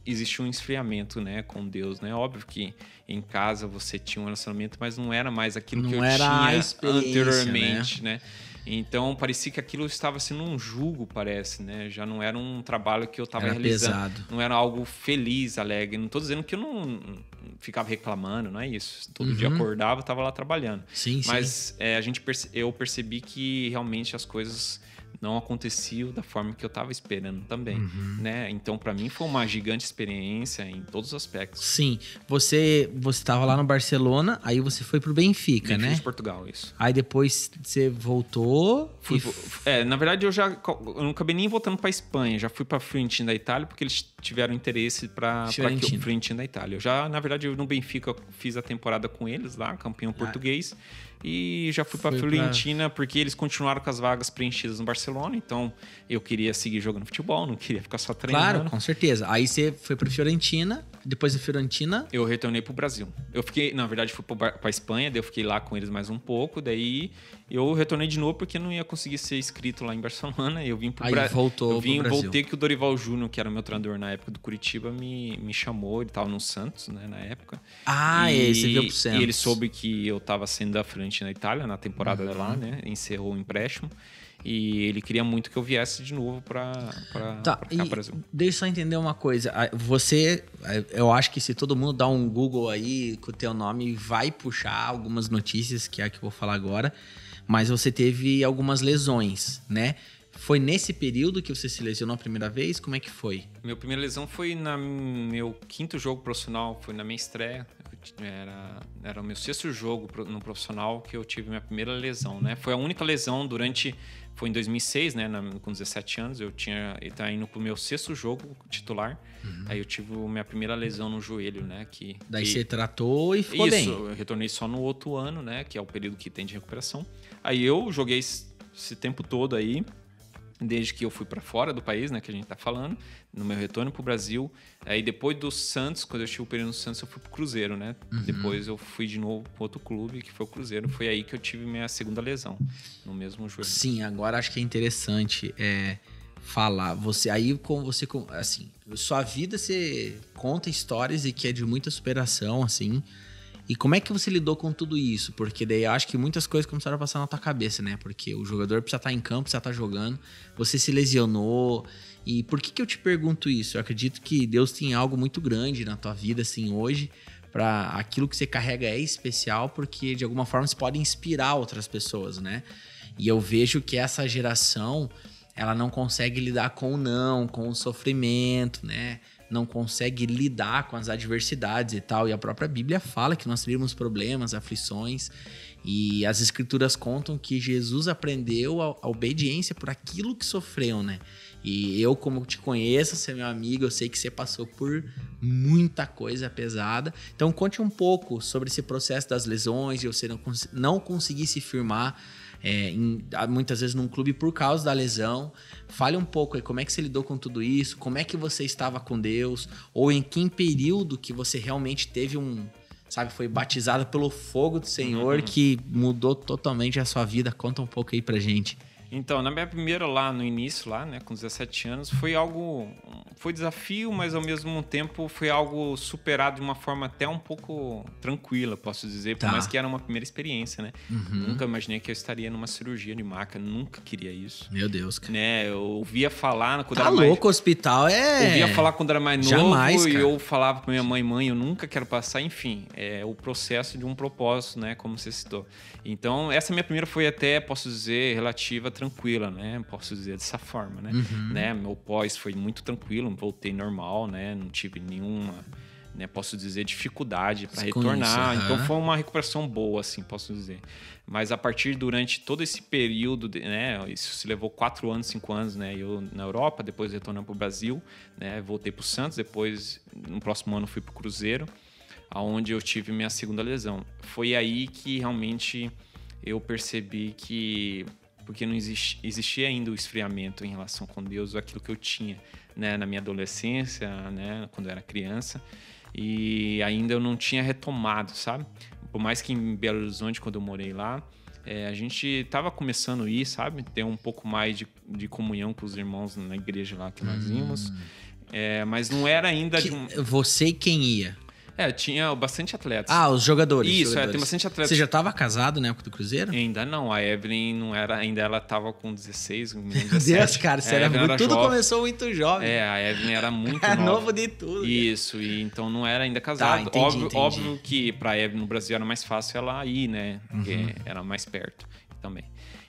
Speaker 2: existe um esfriamento, né, com Deus, né? Óbvio que em casa você tinha um relacionamento, mas não era mais aquilo que
Speaker 1: Não
Speaker 2: eu
Speaker 1: era a
Speaker 2: tinha
Speaker 1: experiência,
Speaker 2: anteriormente, né? Então parecia que aquilo estava sendo um jugo, parece, né? Já não era um trabalho que eu estava realizando.
Speaker 1: pesado.
Speaker 2: Não era algo feliz, alegre. Não estou dizendo que eu não ficava reclamando, não é isso. Todo dia
Speaker 1: Uhum.
Speaker 2: acordava, estava lá trabalhando.
Speaker 1: Sim, sim.
Speaker 2: Mas é, a gente perce- eu percebi que realmente as coisas não aconteceu da forma que eu estava esperando também, uhum. né? Então, para mim foi uma gigante experiência em todos os aspectos.
Speaker 1: Sim, você você estava lá no Barcelona, aí você foi pro Benfica, Benfica né?
Speaker 2: de Portugal, isso.
Speaker 1: Aí depois você voltou.
Speaker 2: Fui, e... É, na verdade eu já eu não acabei nem voltando para Espanha, já fui para Fiorentina da Itália porque eles tiveram interesse para Fiorentina. Da Itália. Eu já, na verdade, eu, no Benfica fiz a temporada com eles lá, campeão ah. português. E já fui para Fiorentina pra... porque eles continuaram com as vagas preenchidas no Barcelona. Então eu queria seguir jogando futebol, não queria ficar só treinando.
Speaker 1: Claro, com certeza. Aí você foi para Fiorentina, depois da Fiorentina.
Speaker 2: Eu retornei para o Brasil. Eu fiquei, na verdade, fui para Espanha, daí eu fiquei lá com eles mais um pouco. Daí eu retornei de novo porque não ia conseguir ser inscrito lá em Barcelona. Eu vim para o Brasil.
Speaker 1: voltou
Speaker 2: eu vim,
Speaker 1: pro
Speaker 2: Brasil. voltei que o Dorival Júnior, que era meu treinador na época do Curitiba, me, me chamou. Ele estava no Santos, né, na época.
Speaker 1: Ah, e, esse veio pro Santos.
Speaker 2: E ele soube que eu estava sendo da frente na Itália na temporada uhum. lá, né? Encerrou o empréstimo. E ele queria muito que eu viesse de novo para
Speaker 1: tá, cá Brasil. Deixa eu só entender uma coisa. Você, eu acho que se todo mundo dá um Google aí com o teu nome, vai puxar algumas notícias, que é a que eu vou falar agora. Mas você teve algumas lesões, né? Foi nesse período que você se lesionou a primeira vez? Como é que foi?
Speaker 2: Minha primeira lesão foi no meu quinto jogo profissional, foi na minha estreia. Era, era o meu sexto jogo no profissional que eu tive minha primeira lesão, né? Foi a única lesão durante foi em 2006, né? Na, com 17 anos, eu tinha. Ele tá indo pro meu sexto jogo titular. Uhum. Aí eu tive minha primeira lesão no joelho, né? Que,
Speaker 1: Daí
Speaker 2: que,
Speaker 1: você tratou e ficou isso, bem. Isso,
Speaker 2: eu retornei só no outro ano, né? Que é o período que tem de recuperação. Aí eu joguei esse tempo todo aí desde que eu fui para fora do país, né, que a gente está falando, no meu retorno para o Brasil. Aí depois do Santos, quando eu tive o período no Santos, eu fui para o Cruzeiro, né? Uhum. Depois eu fui de novo para outro clube, que foi o Cruzeiro. Foi aí que eu tive minha segunda lesão, no mesmo joelho.
Speaker 1: Sim, agora acho que é interessante é, falar. Você aí com você assim, sua vida você conta histórias e que é de muita superação, assim. E como é que você lidou com tudo isso? Porque daí eu acho que muitas coisas começaram a passar na tua cabeça, né? Porque o jogador precisa estar em campo, precisa estar jogando, você se lesionou. E por que, que eu te pergunto isso? Eu acredito que Deus tem algo muito grande na tua vida, assim, hoje, para aquilo que você carrega é especial, porque de alguma forma você pode inspirar outras pessoas, né? E eu vejo que essa geração, ela não consegue lidar com o não, com o sofrimento, né? Não consegue lidar com as adversidades e tal. E a própria Bíblia fala que nós teríamos problemas, aflições. E as escrituras contam que Jesus aprendeu a, a, obediência por aquilo que sofreu, né? E eu, como te conheço, você é meu amigo, eu sei que você passou por muita coisa pesada. Então, conte um pouco sobre esse processo das lesões e você não, cons não conseguir se firmar é, em, muitas vezes num clube por causa da lesão. Fale um pouco aí como é que você lidou com tudo isso, como é que você estava com Deus, ou em que período que você realmente teve um, sabe, foi batizado pelo fogo do Senhor uhum. que mudou totalmente a sua vida. Conta um pouco aí pra gente.
Speaker 2: Então, na minha primeira lá no início, lá, né, com 17 anos, foi algo. Foi desafio, mas ao mesmo tempo foi algo superado de uma forma até um pouco tranquila, posso dizer, tá. por mais que era uma primeira experiência, né? Uhum. Nunca imaginei que eu estaria numa cirurgia de maca, nunca queria isso.
Speaker 1: Meu Deus,
Speaker 2: cara. Né, eu ouvia falar quando
Speaker 1: tá
Speaker 2: era
Speaker 1: louco,
Speaker 2: mais.
Speaker 1: hospital é.
Speaker 2: Ouvia falar quando era mais novo Jamais, e eu falava com minha mãe, mãe, eu nunca quero passar, enfim, é o processo de um propósito, né, como você citou. Então, essa minha primeira foi até, posso dizer, relativa tranquila, né? Posso dizer dessa forma, né? Uhum. né? Meu pós foi muito tranquilo, voltei normal, né? Não tive nenhuma, né? Posso dizer dificuldade para retornar. Isso, uhum. Então foi uma recuperação boa, assim, posso dizer. Mas a partir durante todo esse período, né? Isso se levou quatro anos, cinco anos, né? Eu na Europa, depois retornando para o Brasil, né? Voltei para o Santos, depois no próximo ano fui para o Cruzeiro aonde eu tive minha segunda lesão. Foi aí que realmente eu percebi que porque não existia, existia ainda o esfriamento em relação com Deus, aquilo que eu tinha né, na minha adolescência, né, quando eu era criança, e ainda eu não tinha retomado, sabe? Por mais que em Belo Horizonte, quando eu morei lá, é, a gente estava começando a ir, sabe? Ter um pouco mais de, de comunhão com os irmãos na igreja lá que nós hum. íamos. É, mas não era ainda.
Speaker 1: Que, um... Você quem ia?
Speaker 2: É, tinha bastante atletas.
Speaker 1: Ah, os jogadores.
Speaker 2: Isso,
Speaker 1: jogadores.
Speaker 2: É, tem bastante atletas.
Speaker 1: Você já estava casado na época do Cruzeiro?
Speaker 2: Ainda não, a Evelyn não era, ainda ela estava com 16, 17. [LAUGHS]
Speaker 1: Meu Deus, cara, você é, era, era tudo jovem. começou muito jovem.
Speaker 2: É, a Evelyn era [LAUGHS] muito
Speaker 1: é
Speaker 2: nova.
Speaker 1: novo de tudo.
Speaker 2: Isso, e então não era ainda casado. Tá, entendi, óbvio, entendi. óbvio que para Evelyn no Brasil era mais fácil ela ir, né? Porque uhum. era mais perto também.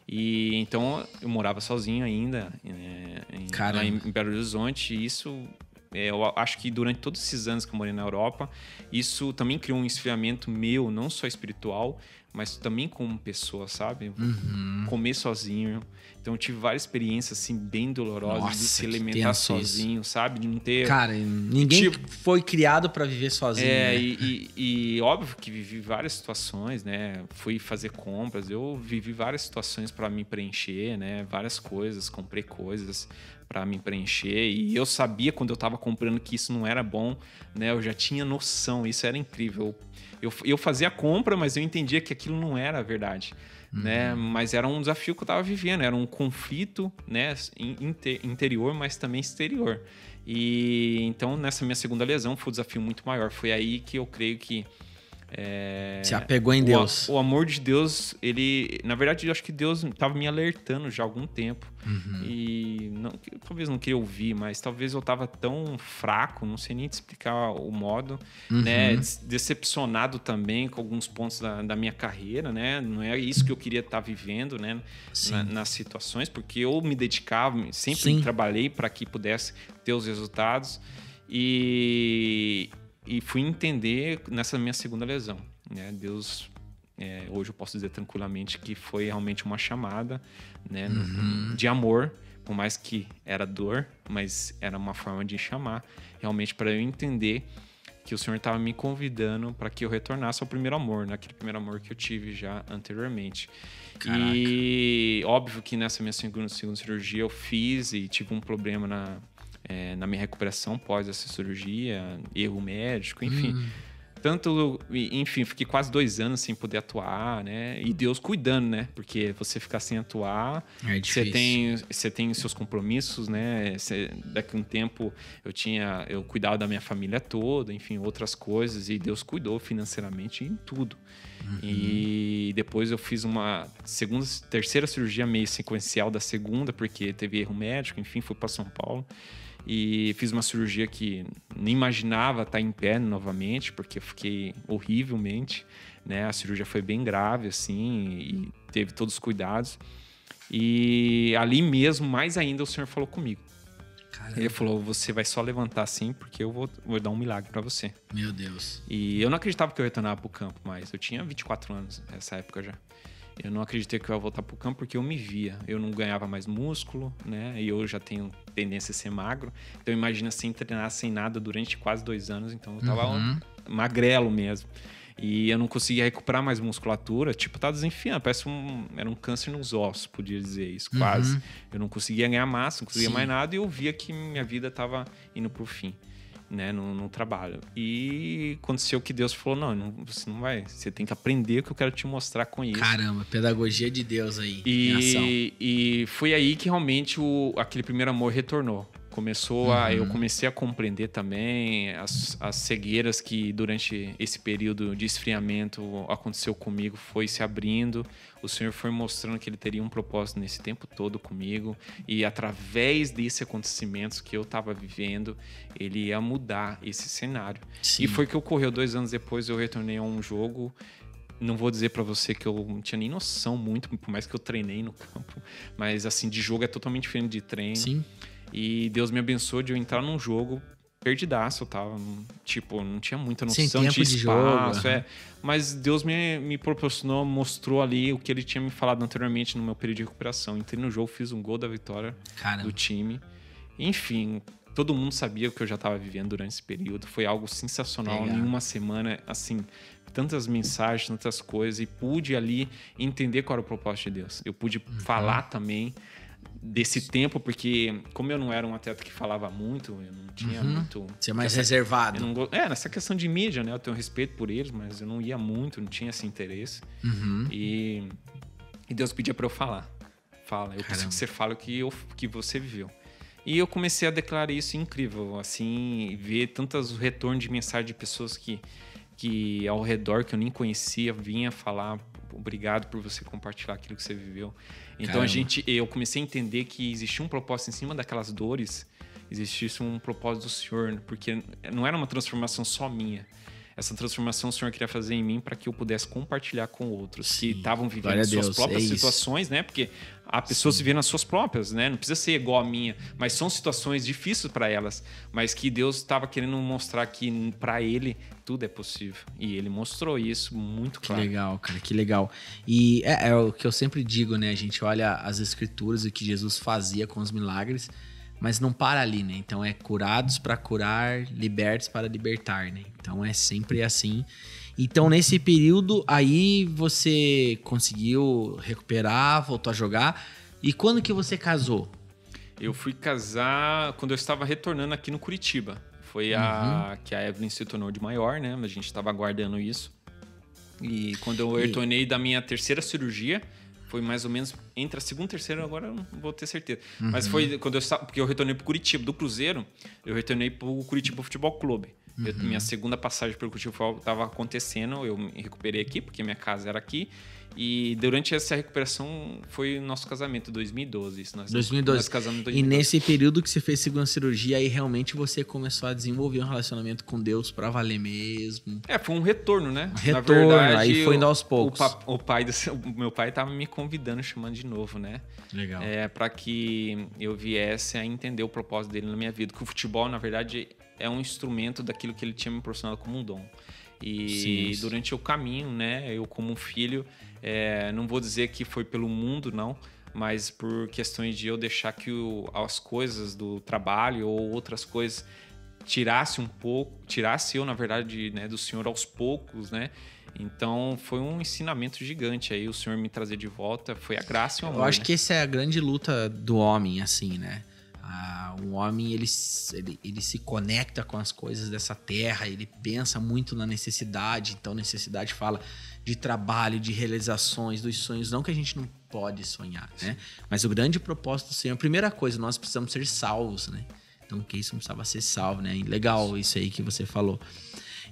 Speaker 2: E então eu morava sozinho ainda é, em, lá em, Belo Horizonte. E isso eu acho que durante todos esses anos que eu morei na Europa, isso também criou um esfriamento meu, não só espiritual, mas também como pessoa, sabe? Uhum. Comer sozinho. Então eu tive várias experiências assim bem dolorosas Nossa, de se alimentar sozinho, isso. sabe? De não ter.
Speaker 1: Cara, ninguém tipo, foi criado para viver sozinho.
Speaker 2: É, né? e, e, e, óbvio que vivi várias situações, né? Fui fazer compras, eu vivi várias situações para me preencher, né? Várias coisas, comprei coisas para me preencher e eu sabia quando eu estava comprando que isso não era bom, né? Eu já tinha noção, isso era incrível. Eu, eu fazia a compra, mas eu entendia que aquilo não era a verdade. Uhum. Né? Mas era um desafio que eu estava vivendo, era um conflito né, inter, interior, mas também exterior. E então nessa minha segunda lesão foi um desafio muito maior. Foi aí que eu creio que
Speaker 1: é, Se apegou em Deus.
Speaker 2: O, o, amor de Deus, ele. Na verdade, eu acho que Deus estava me alertando já há algum tempo. Uhum. E não, talvez não queria ouvir, mas talvez eu estava tão fraco, não sei nem te explicar o modo, uhum. né? Decepcionado também com alguns pontos da, da, minha carreira, né? Não é isso que eu queria estar tá vivendo, né? Na, nas situações, porque eu me dedicava, sempre Sim. trabalhei para que pudesse ter os resultados. E, e fui entender nessa minha segunda lesão. Né? Deus, é, hoje eu posso dizer tranquilamente que foi realmente uma chamada né? Uhum. de amor, por mais que era dor, mas era uma forma de chamar, realmente para eu entender que o Senhor estava me convidando para que eu retornasse ao primeiro amor, naquele primeiro amor que eu tive já anteriormente. Caraca. E óbvio que nessa minha segunda, segunda cirurgia eu fiz e tive um problema na, é, na minha recuperação pós essa cirurgia, erro médico, enfim. Hum. Tanto, enfim, fiquei quase dois anos sem poder atuar, né? E Deus cuidando, né? Porque você ficar sem atuar, é você tem, você tem seus compromissos, né? Você, daqui a um tempo eu tinha, eu cuidava da minha família toda, enfim, outras coisas, e Deus cuidou financeiramente em tudo. Uhum. E depois eu fiz uma segunda, terceira cirurgia meio sequencial da segunda, porque teve erro médico, enfim, fui para São Paulo e fiz uma cirurgia que nem imaginava estar em pé novamente, porque eu fiquei horrivelmente, né? A cirurgia foi bem grave, assim, e teve todos os cuidados. E ali mesmo, mais ainda, o senhor falou comigo. Caramba. Ele falou: você vai só levantar assim, porque eu vou, vou dar um milagre para você.
Speaker 1: Meu Deus.
Speaker 2: E eu não acreditava que eu retornava pro campo mais. Eu tinha 24 anos nessa época já. Eu não acreditei que eu ia voltar pro campo porque eu me via. Eu não ganhava mais músculo, né? E eu já tenho tendência a ser magro. Então imagina sem treinar, sem nada durante quase dois anos. Então eu tava uhum. magrelo mesmo. E eu não conseguia recuperar mais musculatura, tipo, tá desenfiando, parece um. Era um câncer nos ossos, podia dizer isso, quase. Uhum. Eu não conseguia ganhar massa, não conseguia Sim. mais nada, e eu via que minha vida tava indo pro fim né, no, no, trabalho. E aconteceu que Deus falou: não, não, você não vai, você tem que aprender o que eu quero te mostrar com isso.
Speaker 1: Caramba, pedagogia de Deus aí.
Speaker 2: E, e foi aí que realmente o, aquele primeiro amor retornou começou uhum. a eu comecei a compreender também as, as cegueiras que durante esse período de esfriamento aconteceu comigo foi se abrindo o Senhor foi mostrando que ele teria um propósito nesse tempo todo comigo e através desses acontecimentos que eu estava vivendo ele ia mudar esse cenário Sim. e foi que ocorreu dois anos depois eu retornei a um jogo não vou dizer para você que eu não tinha nem noção muito, por mais que eu treinei no [LAUGHS] campo, mas assim, de jogo é totalmente diferente de treino. Sim. E Deus me abençoou de eu entrar num jogo perdidaço, eu tava, tipo, não tinha muita noção de espaço, de jogo, é. Mas Deus me, me proporcionou, mostrou ali o que ele tinha me falado anteriormente no meu período de recuperação. Entrei no jogo, fiz um gol da vitória Caramba. do time. Enfim, todo mundo sabia o que eu já estava vivendo durante esse período. Foi algo sensacional. Legal. Em uma semana, assim, tantas mensagens, tantas coisas. E pude ali entender qual era o propósito de Deus. Eu pude uhum. falar também desse tempo, porque como eu não era um atleta que falava muito, eu não tinha uhum. muito.
Speaker 1: Você é mais essa, reservado.
Speaker 2: Não, é, nessa questão de mídia, né? Eu tenho respeito por eles, mas eu não ia muito, não tinha esse interesse. Uhum. E, e Deus pedia para eu falar. Fala, eu Caramba. preciso que você fale o que, eu, que você viveu. E eu comecei a declarar isso incrível, assim, ver tantos retornos de mensagem de pessoas que, que ao redor que eu nem conhecia vinha falar obrigado por você compartilhar aquilo que você viveu. Então Caramba. a gente, eu comecei a entender que existia um propósito em cima daquelas dores, existisse um propósito do Senhor, porque não era uma transformação só minha, essa transformação o Senhor queria fazer em mim para que eu pudesse compartilhar com outros
Speaker 1: Sim.
Speaker 2: que estavam vivendo suas
Speaker 1: Deus,
Speaker 2: próprias
Speaker 1: é
Speaker 2: situações, né? Porque há pessoas vivendo as suas próprias, né? Não precisa ser igual a minha, mas são situações difíceis para elas, mas que Deus estava querendo mostrar que para ele tudo é possível. E ele mostrou isso muito
Speaker 1: Que
Speaker 2: claro.
Speaker 1: legal, cara, que legal. E é, é o que eu sempre digo, né? A gente olha as escrituras e o que Jesus fazia com os milagres, mas não para ali, né? Então é curados para curar, libertos para libertar, né? Então é sempre assim. Então nesse período aí você conseguiu recuperar, voltou a jogar. E quando que você casou?
Speaker 2: Eu fui casar quando eu estava retornando aqui no Curitiba. Foi a
Speaker 1: Uhum.
Speaker 2: que a Evelyn se tornou de maior, né? A gente estava aguardando isso. E quando eu
Speaker 1: E-
Speaker 2: retornei da minha terceira cirurgia, foi mais ou menos entre a segunda e terceira, agora não vou ter certeza. Mas
Speaker 1: Uhum.
Speaker 2: foi quando eu porque eu retornei pro Curitiba do Cruzeiro, eu retornei pro Curitiba Futebol Clube. Eu-
Speaker 1: Uhum.
Speaker 2: minha segunda passagem pelo Curitiba estava acontecendo, eu me recuperei aqui, porque minha casa era aqui. E durante essa recuperação foi o nosso casamento, 2012. Isso, nós,
Speaker 1: 2012.
Speaker 2: Nós casamos em
Speaker 1: E
Speaker 2: 2012.
Speaker 1: nesse período que você fez segunda cirurgia, aí realmente você começou a desenvolver um relacionamento com Deus pra valer mesmo.
Speaker 2: É, foi um retorno, né?
Speaker 1: Retorno, aí foi indo aos
Speaker 2: o-
Speaker 1: poucos.
Speaker 2: O, pa- o pai do, o meu pai tava me convidando, chamando de novo, né?
Speaker 1: Legal.
Speaker 2: É, para que eu viesse a entender o propósito dele na minha vida. Que o futebol, na verdade, é um instrumento daquilo que ele tinha me proporcionado como um dom. E
Speaker 1: Sim,
Speaker 2: durante o caminho, né? Eu, como filho, é, não vou dizer que foi pelo mundo, não. Mas por questões de eu deixar que o- as coisas do trabalho ou outras coisas tirasse um pouco, tirasse eu, na verdade, né, do Senhor aos poucos, né? Então foi um ensinamento gigante aí, o Senhor me trazer de volta, foi a graça e o amor.
Speaker 1: Eu acho
Speaker 2: né?
Speaker 1: que essa é a grande luta do homem, assim, né? Ah, o homem, ele, ele, ele se conecta com as coisas dessa terra, ele pensa muito na necessidade, então necessidade fala de trabalho, de realizações, dos sonhos, não que a gente não pode sonhar, né? Mas o grande propósito do Senhor, a primeira coisa, nós precisamos ser salvos, né? Então, que isso precisava ser salvo, né? E Legal isso aí que você falou.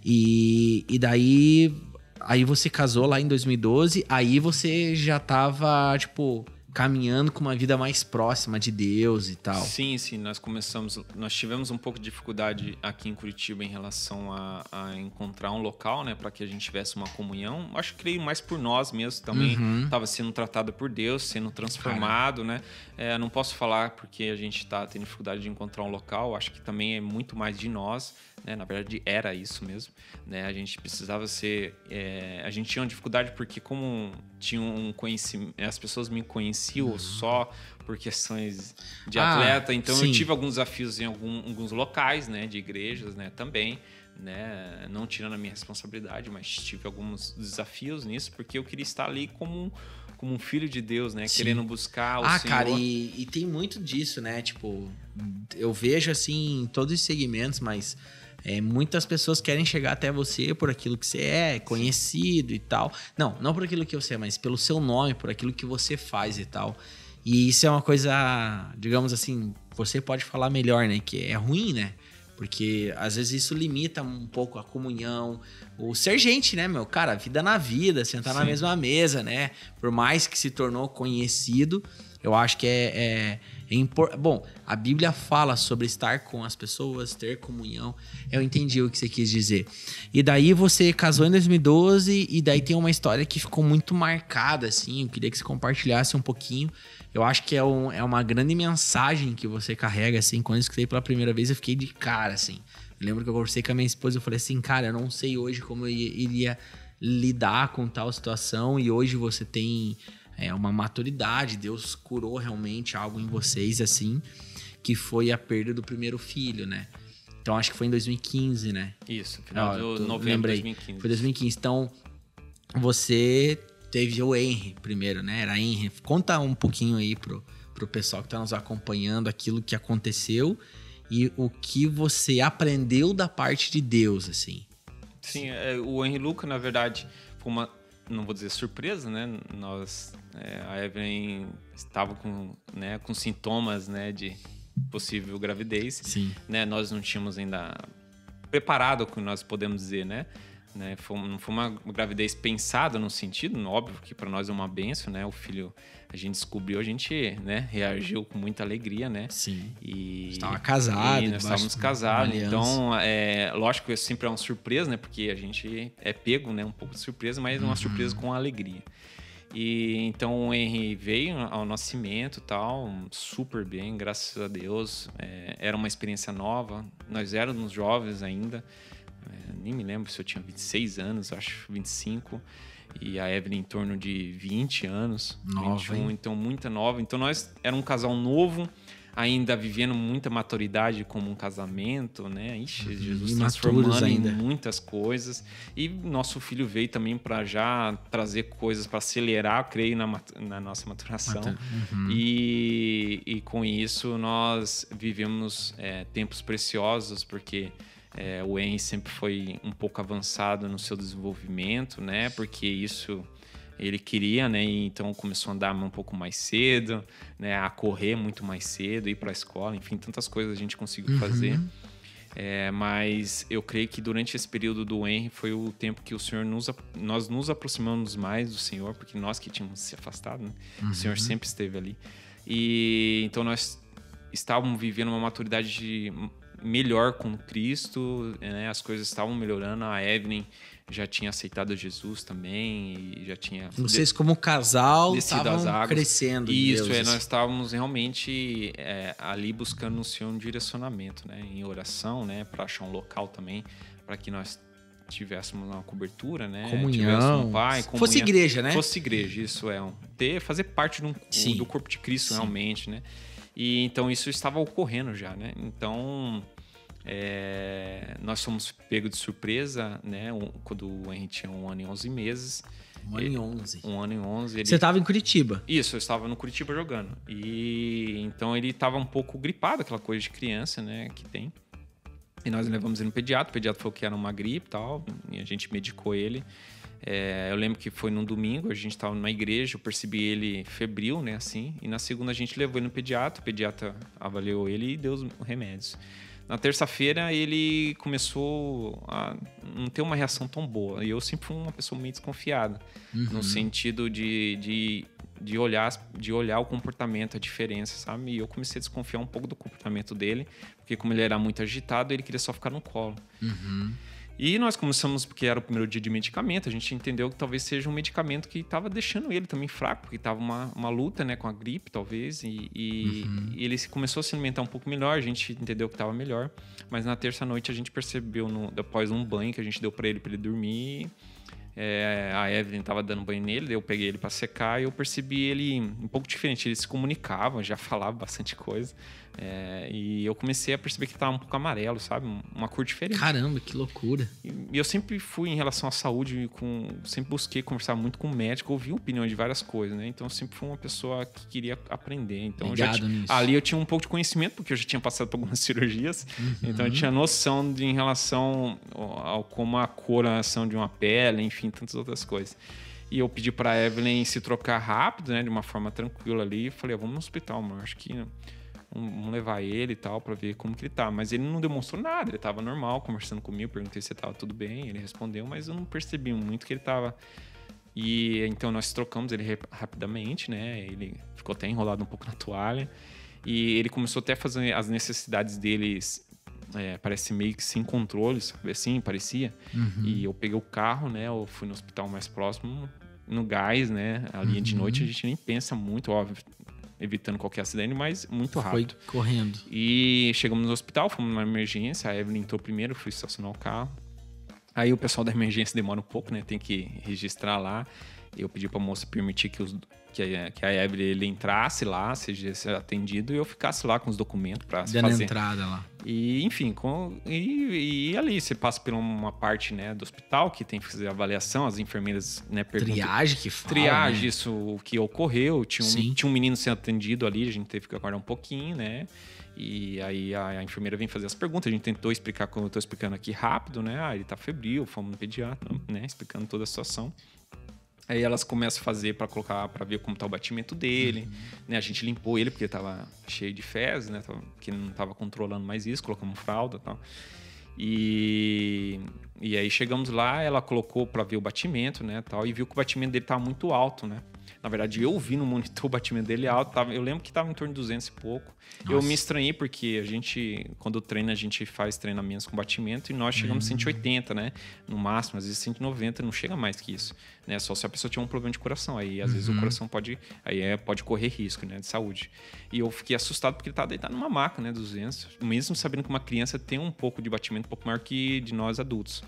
Speaker 1: E, e daí, aí você casou lá em 2012, aí você já tava, tipo, caminhando com uma vida mais próxima de Deus e tal.
Speaker 2: Sim, sim, nós começamos, nós tivemos um pouco de dificuldade aqui em Curitiba em relação a, a encontrar um local, né, para que a gente tivesse uma comunhão. Acho que creio mais por nós mesmos também,
Speaker 1: Uhum.
Speaker 2: estava sendo tratado por Deus, sendo transformado, né. É, não posso falar porque a gente está tendo dificuldade de encontrar um local. Acho que também é muito mais de nós, né. Na verdade era isso mesmo, né. A gente precisava ser, é, a gente tinha uma dificuldade porque como tinha um conhecimento, as pessoas me conheciam só por questões de
Speaker 1: Ah,
Speaker 2: atleta, então
Speaker 1: sim.
Speaker 2: eu tive alguns desafios em algum- alguns locais, né, de igrejas, né, também, né, não tirando a minha responsabilidade, mas tive alguns desafios nisso, porque eu queria estar ali como um, como um filho de Deus, né,
Speaker 1: Sim.
Speaker 2: querendo buscar o
Speaker 1: Ah,
Speaker 2: Senhor.
Speaker 1: cara, e, e tem muito disso, né? Tipo, eu vejo assim em todos os segmentos, mas é, muitas pessoas querem chegar até você por aquilo que você é, conhecido e tal. Não, não por aquilo que você é, mas pelo seu nome, por aquilo que você faz e tal. E isso é uma coisa, digamos assim, você pode falar melhor, né? Que é ruim, né? Porque às vezes isso limita um pouco a comunhão, o ser gente, né, meu? Cara, vida na vida, sentar na
Speaker 2: Sim.
Speaker 1: mesma mesa, né? Por mais que se tornou conhecido, eu acho que é, é, é impor... Bom, a Bíblia fala sobre estar com as pessoas, ter comunhão. Eu entendi o que você quis dizer. E daí você casou em 2012 e daí tem uma história que ficou muito marcada, assim. Eu queria que você compartilhasse um pouquinho. Eu acho que é, um- é uma grande mensagem que você carrega, assim. Quando eu escutei pela primeira vez, eu fiquei de cara, assim. Eu lembro que eu conversei com a minha esposa e eu falei assim, cara, eu não sei hoje como eu ia- iria lidar com tal situação e hoje você tem é, uma maturidade, Deus curou realmente algo em vocês, assim, que foi a perda do primeiro filho, né? Então acho que foi em 2015, né?
Speaker 2: Isso, final
Speaker 1: Ah,
Speaker 2: de novembro de
Speaker 1: lembrei.
Speaker 2: 2015.
Speaker 1: Foi 2015. Então, você teve o Henry primeiro, né? Era Henry. Conta um pouquinho aí pro, pro pessoal que tá nos acompanhando aquilo que aconteceu e o que você aprendeu da parte de Deus, assim.
Speaker 2: Sim, é, o Henry Luca, na verdade, foi uma, não vou dizer surpresa, né? Nós, é, a Evelyn estava com, né, com sintomas, né, de possível gravidez,
Speaker 1: Sim.
Speaker 2: né? Nós não tínhamos ainda preparado, o que nós podemos dizer, né? Né? Foi, não foi uma gravidez pensada no sentido, óbvio que para nós é uma benção, né? O filho a gente descobriu, a gente, né, reagiu com muita alegria, né?
Speaker 1: Sim.
Speaker 2: E
Speaker 1: estava casado,
Speaker 2: e nós estávamos casados. Então, é, lógico que sempre é uma surpresa, né? Porque a gente é pego, né, um pouco de surpresa, mas uma uhum. surpresa com alegria. E então o Henry veio ao nascimento tal, super bem, graças a Deus. É, era uma experiência nova. Nós éramos jovens ainda. É, nem me lembro se eu tinha 26 anos, acho 25 e a Evelyn em torno de 20 anos, nova, 21, hein? então muita nova. Então nós era um casal novo, ainda vivendo muita maturidade como um casamento, né? Ixi, uhum, Jesus transformando ainda. em muitas coisas. E nosso filho veio também para já trazer coisas para acelerar, creio, na, na nossa maturação. Uhum. E, e com isso nós vivemos é, tempos preciosos, porque é, o Henry sempre foi um pouco avançado no seu desenvolvimento, né? Porque isso ele queria, né? Então começou a andar um pouco mais cedo, né? A correr muito mais cedo, ir para a escola, enfim, tantas coisas a gente conseguiu uhum. fazer. É, mas eu creio que durante esse período do Henry foi o tempo que o Senhor nos nós nos aproximamos mais do Senhor, porque nós que tínhamos se afastado, né? Uhum. O Senhor sempre esteve ali. E então nós estávamos vivendo uma maturidade melhor com Cristo, né? As coisas estavam melhorando. A Evelyn já tinha aceitado Jesus também e já tinha.
Speaker 1: Vocês como casal estavam crescendo.
Speaker 2: Isso, é, nós estávamos realmente é, ali buscando no Senhor um direcionamento, né? Em oração, né? Para achar um local também para que nós tivéssemos uma cobertura, né?
Speaker 1: Comunhão.
Speaker 2: Um pai,
Speaker 1: comunhão. Fosse igreja, né?
Speaker 2: Fosse igreja, isso é. Um, ter, fazer parte do, do corpo de Cristo Sim. realmente, né? E então isso estava ocorrendo já, né? Então é, nós fomos pegos de surpresa, né? Um, quando o Henry tinha um ano e onze meses.
Speaker 1: Um ano e onze.
Speaker 2: Um ano e onze. Ele...
Speaker 1: Você estava em Curitiba?
Speaker 2: Isso, eu estava no Curitiba jogando. E então ele estava um pouco gripado, aquela coisa de criança, né? Que tem. E nós levamos ele no pediatra. O pediatra falou que era uma gripe e tal. E a gente medicou ele. É, eu lembro que foi num domingo, a gente estava numa igreja, eu percebi ele febril, né? Assim. E na segunda a gente levou ele no pediatra. O pediatra avaliou ele e deu os remédios. Na terça-feira ele começou a não ter uma reação tão boa. E eu sempre fui uma pessoa meio desconfiada, uhum. no sentido de, de, de, olhar, de olhar o comportamento, a diferença, sabe? E eu comecei a desconfiar um pouco do comportamento dele, porque como ele era muito agitado, ele queria só ficar no colo. Uhum. E nós começamos, porque era o primeiro dia de medicamento, a gente entendeu que talvez seja um medicamento que estava deixando ele também fraco, porque estava uma, uma luta né, com a gripe, talvez, e, e, uhum. e, ele começou a se alimentar um pouco melhor, a gente entendeu que estava melhor. Mas na terça-noite a gente percebeu, no, após um banho que a gente deu para ele, para ele dormir, é, a Evelyn estava dando banho nele, eu peguei ele para secar e eu percebi ele um pouco diferente. Ele se comunicava, já [LAUGHS] falava bastante coisa. É, e eu comecei a perceber que estava um pouco amarelo, sabe? Uma cor diferente.
Speaker 1: Caramba, que loucura.
Speaker 2: E eu sempre fui em relação à saúde, com, sempre busquei conversar muito com o médico, ouvir opinião de várias coisas, né? Então eu sempre fui uma pessoa que queria aprender. Então
Speaker 1: Ligado
Speaker 2: já,
Speaker 1: nisso.
Speaker 2: ali eu tinha um pouco de conhecimento, porque eu já tinha passado por algumas [LAUGHS] cirurgias. Uhum. Então eu tinha noção de, em relação ao, como a coloração de uma pele, enfim, tantas outras coisas. E eu pedi para Evelyn se trocar rápido, né, de uma forma tranquila ali. E falei, ah, vamos no hospital, amor. Acho que vamos levar ele e tal para ver como que ele tá. Mas ele não demonstrou nada, ele tava normal, conversando comigo, perguntei se tava tudo bem, ele respondeu, mas eu não percebi muito que ele tava. E então nós trocamos ele rapidamente, né? Ele ficou até enrolado um pouco na toalha. E ele começou até a fazer as necessidades deles, é, parece meio que sem controle, sabe assim, parecia. Uhum. E eu peguei o carro, né? Eu fui no hospital mais próximo, no gás, né? A linha uhum. de noite a gente nem pensa muito, óbvio evitando qualquer acidente, mas muito rápido.
Speaker 1: Foi correndo.
Speaker 2: E chegamos no hospital, fomos numa emergência, a Evelyn entrou primeiro, fui estacionar o carro. Aí o pessoal da emergência demora um pouco, né? Tem que registrar lá. Eu pedi para a moça permitir que, os, que, a, que a Evelyn ele entrasse lá, seja atendido, e eu ficasse lá com os documentos para fazer.
Speaker 1: entrada lá.
Speaker 2: E, enfim, com, e, e, ali você passa por uma parte né, do hospital que tem que fazer avaliação, as enfermeiras né,
Speaker 1: perguntam. Triagem que fala,
Speaker 2: Triagem, né? isso o que ocorreu. Tinha um, tinha um menino sendo atendido ali, a gente teve que aguardar um pouquinho, né? E aí a, a, enfermeira vem fazer as perguntas. A gente tentou explicar, como eu estou explicando aqui rápido, né? Ah, ele tá febril, fomos no pediatra, né? Explicando toda a situação. Aí elas começam a fazer para colocar, para ver como tá o batimento dele, uhum. né? A gente limpou ele porque tava cheio de fezes, né? Que não tava controlando mais isso, colocamos fralda, tal. E E aí chegamos lá, ela colocou para ver o batimento, né, tal, e viu que o batimento dele estava muito alto, né? Na verdade, eu vi no monitor o batimento dele alto. Tava, eu lembro que estava em torno de 200 e pouco. Nossa. Eu me estranhei porque a gente, quando treina, a gente faz treinamentos com batimento e nós chegamos uhum. a 180, né? No máximo, às vezes 190, não chega mais que isso. Né? Só se a pessoa tiver um problema de coração. Aí, às uhum. vezes, o uhum. coração pode, aí é, pode correr risco né? de saúde. E eu fiquei assustado porque ele estava deitado numa maca, né? 200. Mesmo sabendo que uma criança tem um pouco de batimento um pouco maior que de nós adultos.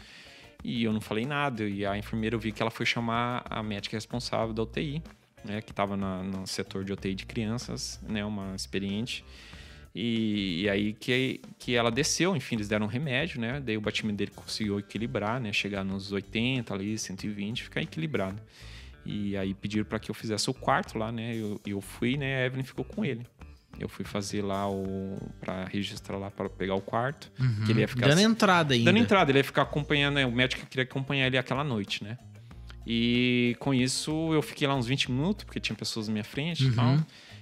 Speaker 2: E eu não falei nada. E a enfermeira, eu vi que ela foi chamar a médica responsável da UTI né, que estava no setor de UTI de crianças, né, uma experiente. E, e, aí que, que ela desceu, enfim, eles deram um remédio, né? Daí o batimento dele conseguiu equilibrar, né? Chegar nos 80 ali, 120, ficar equilibrado. E aí pediram para que eu fizesse o quarto lá, né? Eu, eu fui, né? A Evelyn ficou com ele. Eu fui fazer lá o. para registrar lá, para pegar o quarto.
Speaker 1: Uhum. Que ele ia ficar. Dando entrada ainda.
Speaker 2: Dando entrada, ele ia ficar acompanhando, né? O médico queria acompanhar ele aquela noite, né? E com isso eu fiquei lá uns 20 minutos, porque tinha pessoas na minha frente uhum. e tal.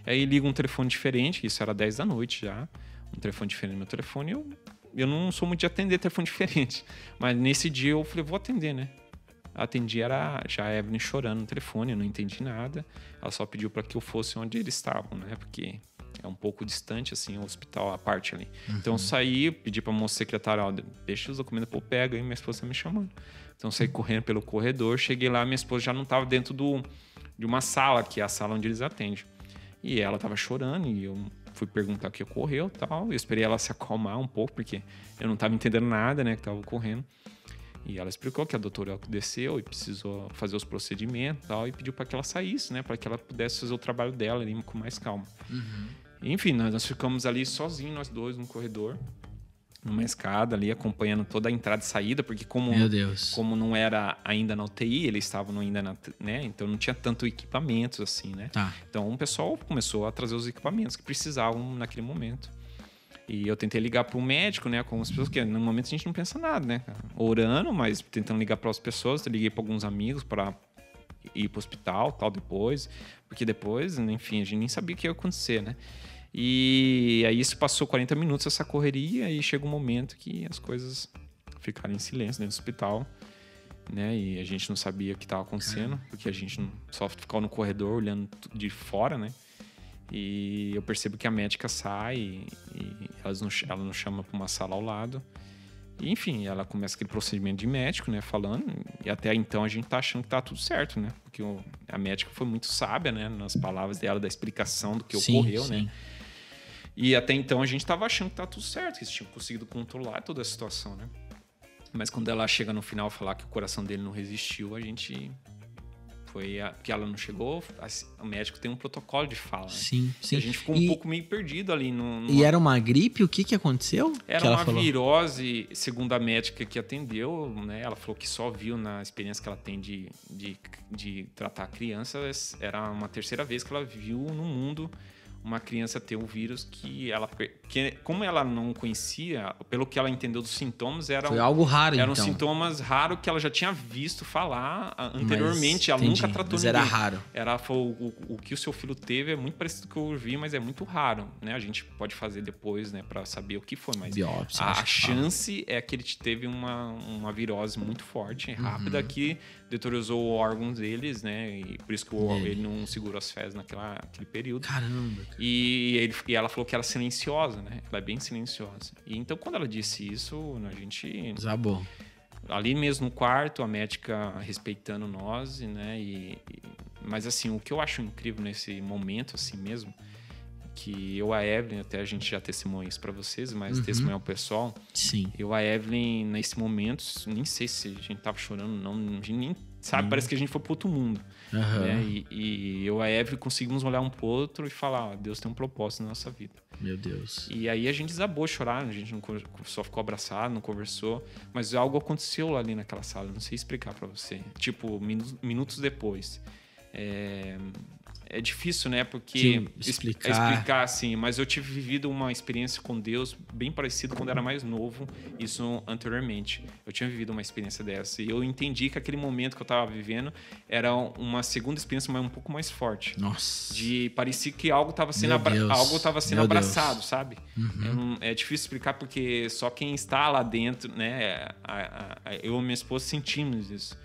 Speaker 2: Aí liga um telefone diferente, isso era 10 da noite já. Um telefone diferente no meu telefone. Eu, eu não sou muito de atender telefone [LAUGHS] diferente. Mas nesse dia eu falei, vou atender, né? Atendi, era já a Evelyn chorando no telefone, eu não entendi nada. Ela só pediu para que eu fosse onde eles estavam, né? Porque é um pouco distante, assim, o hospital, a parte ali. Uhum. Então eu saí, pedi pra moça secretária, ó, deixa os documentos, pô, pega aí, minha esposa tá me chamando. Então saí correndo pelo corredor, cheguei lá, minha esposa já não estava dentro do, de uma sala, que é a sala onde eles atendem. E ela estava chorando e eu fui perguntar o que ocorreu tal. Eu esperei ela se acalmar um pouco, porque eu não estava entendendo nada, né, que estava ocorrendo. E ela explicou que a doutora desceu e precisou fazer os procedimentos tal, e pediu para que ela saísse, né, para que ela pudesse fazer o trabalho dela ali com mais calma. Uhum. Enfim, nós, nós ficamos ali sozinhos, nós dois, no corredor numa escada ali, acompanhando toda a entrada e saída, porque como, como não era ainda na UTI, eles estavam ainda na, né? Então não tinha tanto equipamentos assim, né?
Speaker 1: Tá.
Speaker 2: Então o pessoal começou a trazer os equipamentos que precisavam naquele momento. E eu tentei ligar para o médico, né, com as pessoas, que no momento a gente não pensa nada, né? Orando, mas tentando ligar para as pessoas, eu liguei para alguns amigos para ir para o hospital, tal depois, porque depois, enfim, a gente nem sabia o que ia acontecer, né? E aí isso passou 40 minutos essa correria e chega um momento que as coisas ficaram em silêncio dentro do hospital, né? E a gente não sabia o que estava acontecendo, porque a gente só ficava no corredor olhando de fora, né? E eu percebo que a médica sai e, e elas não, ela nos chama para uma sala ao lado. E, enfim, ela começa aquele procedimento de médico, né? Falando. E até então a gente tá achando que tá tudo certo, né? Porque o, a médica foi muito sábia, né? Nas palavras dela, da explicação do que sim, ocorreu, né? sim. né? E até então a gente estava achando que tá tudo certo, que eles tinham conseguido controlar toda a situação, né? Mas quando ela chega no final falar que o coração dele não resistiu, a gente foi a, que ela não chegou, a, o médico tem um protocolo de fala. Né?
Speaker 1: Sim, sim.
Speaker 2: E a gente ficou um pouco meio perdido ali. No,
Speaker 1: numa... E era uma gripe? O que, que aconteceu?
Speaker 2: Era
Speaker 1: que
Speaker 2: uma virose, segundo a médica que atendeu, né? Ela falou que só viu na experiência que ela tem de, de, de tratar crianças, era uma terceira vez que ela viu no mundo uma criança ter o vírus que ela que como ela não conhecia pelo que ela entendeu dos sintomas era
Speaker 1: foi algo raro
Speaker 2: eram
Speaker 1: então.
Speaker 2: sintomas raros que ela já tinha visto falar anteriormente mas, ela entendi, nunca tratou
Speaker 1: mas
Speaker 2: ninguém.
Speaker 1: era raro
Speaker 2: era foi, o, o, que o seu filho teve é muito parecido com o que eu vi mas é muito raro né a gente pode fazer depois né para saber o que foi mas
Speaker 1: Biópsia,
Speaker 2: a, a chance é que ele teve uma, uma virose muito forte rápida uhum. que deteriorizou órgãos deles né e por isso que o, ele não segurou as fezes naquela aquele período
Speaker 1: caramba
Speaker 2: e, ele, e ela falou que era silenciosa, né? Ela é bem silenciosa. E então, quando ela disse isso, a gente.
Speaker 1: Desabou.
Speaker 2: Ali mesmo no quarto, a médica respeitando nós, né? E, e, mas assim, o que eu acho incrível nesse momento, assim mesmo, que eu a Evelyn, até a gente já testemunha isso para vocês, mas uhum. testemunhar o pessoal.
Speaker 1: Sim.
Speaker 2: Eu a Evelyn, nesse momento, nem sei se a gente tava chorando, não, a gente nem sabe, uhum. parece que a gente foi pro outro mundo. Uhum. Né? E, e, eu e a Evelyn conseguimos olhar um pro outro e falar: ó, Deus tem um propósito na nossa vida.
Speaker 1: Meu Deus.
Speaker 2: E aí a gente desabou a chorar, a gente não só ficou abraçado, não conversou, mas algo aconteceu ali naquela sala, não sei explicar para você. Tipo, minutos depois. É, é difícil, né? Porque
Speaker 1: Que explicar.
Speaker 2: explicar assim, mas eu tive vivido uma experiência com Deus bem parecida quando era mais novo, isso anteriormente. Eu tinha vivido uma experiência dessa e eu entendi que aquele momento que eu estava vivendo era uma segunda experiência, mas um pouco mais forte.
Speaker 1: Nossa.
Speaker 2: De parecia que algo estava sendo, abra- algo tava sendo
Speaker 1: Meu
Speaker 2: abraçado,
Speaker 1: Deus.
Speaker 2: sabe? Eu não- é difícil explicar porque só quem está lá dentro, né? a- a- a- eu e minha esposa sentimos isso.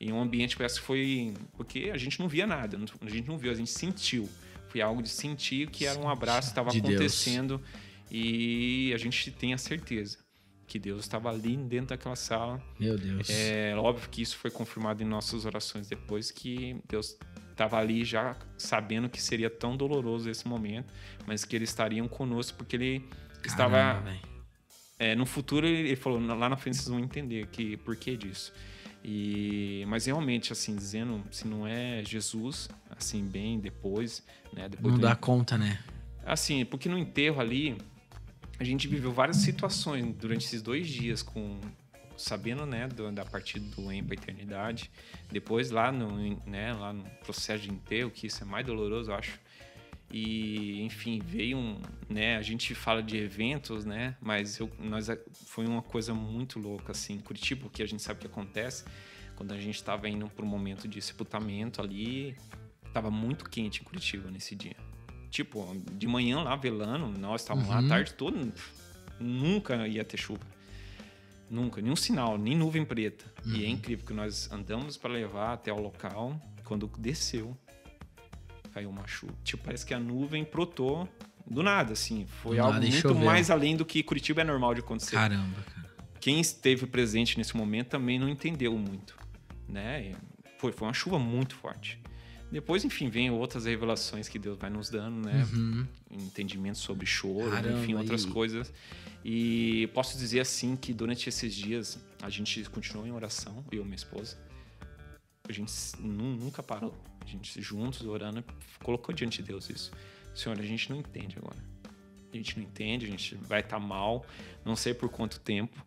Speaker 2: E um ambiente parece que foi. Porque a gente não via nada, a gente não viu, a gente sentiu. Foi algo de sentir que era um abraço que estava
Speaker 1: De Deus.
Speaker 2: acontecendo e a gente tem a certeza que Deus estava ali dentro daquela sala.
Speaker 1: Meu Deus.
Speaker 2: É óbvio que isso foi confirmado em nossas orações depois, que Deus estava ali já sabendo que seria tão doloroso esse momento, mas que eles estariam conosco porque ele estava
Speaker 1: Caramba, velho.
Speaker 2: é, no futuro ele ele falou lá na frente vocês vão entender que por que disso e mas realmente assim dizendo se não é Jesus assim bem depois né depois
Speaker 1: Não dá conta, né?
Speaker 2: assim porque no enterro ali a gente viveu várias situações durante esses dois dias com sabendo né do- da partida do em para eternidade depois lá no né lá no processo de enterro que isso é mais doloroso eu acho e enfim veio um né a gente fala de eventos né mas eu nós foi uma coisa muito louca assim em Curitiba porque a gente sabe o que acontece quando a gente estava indo para um momento de sepultamento ali estava muito quente em Curitiba nesse dia. Tipo de manhã lá velando nós estávamos lá a tarde toda nunca ia ter chuva. Nunca nenhum sinal nem nuvem preta. E é incrível que nós andamos para levar até o local quando desceu caiu uma chuva. Tipo, parece que a nuvem brotou do nada, assim. Foi
Speaker 1: Do
Speaker 2: algo
Speaker 1: nada,
Speaker 2: muito mais além do que Curitiba é normal de acontecer.
Speaker 1: Caramba, cara.
Speaker 2: Quem esteve presente nesse momento também não entendeu muito, né? Foi, foi uma chuva muito forte. Depois, enfim, vem outras revelações que Deus vai nos dando, né? Entendimento sobre choro,
Speaker 1: Uhum. Caramba,
Speaker 2: enfim, outras
Speaker 1: e-
Speaker 2: coisas. E posso dizer assim que durante esses dias a gente continuou em oração, eu e minha esposa. A gente nu- nunca parou. A gente juntos orando, colocou diante de Deus isso. Senhor, a gente não entende agora. A gente não entende, a gente vai estar mal, não sei por quanto tempo,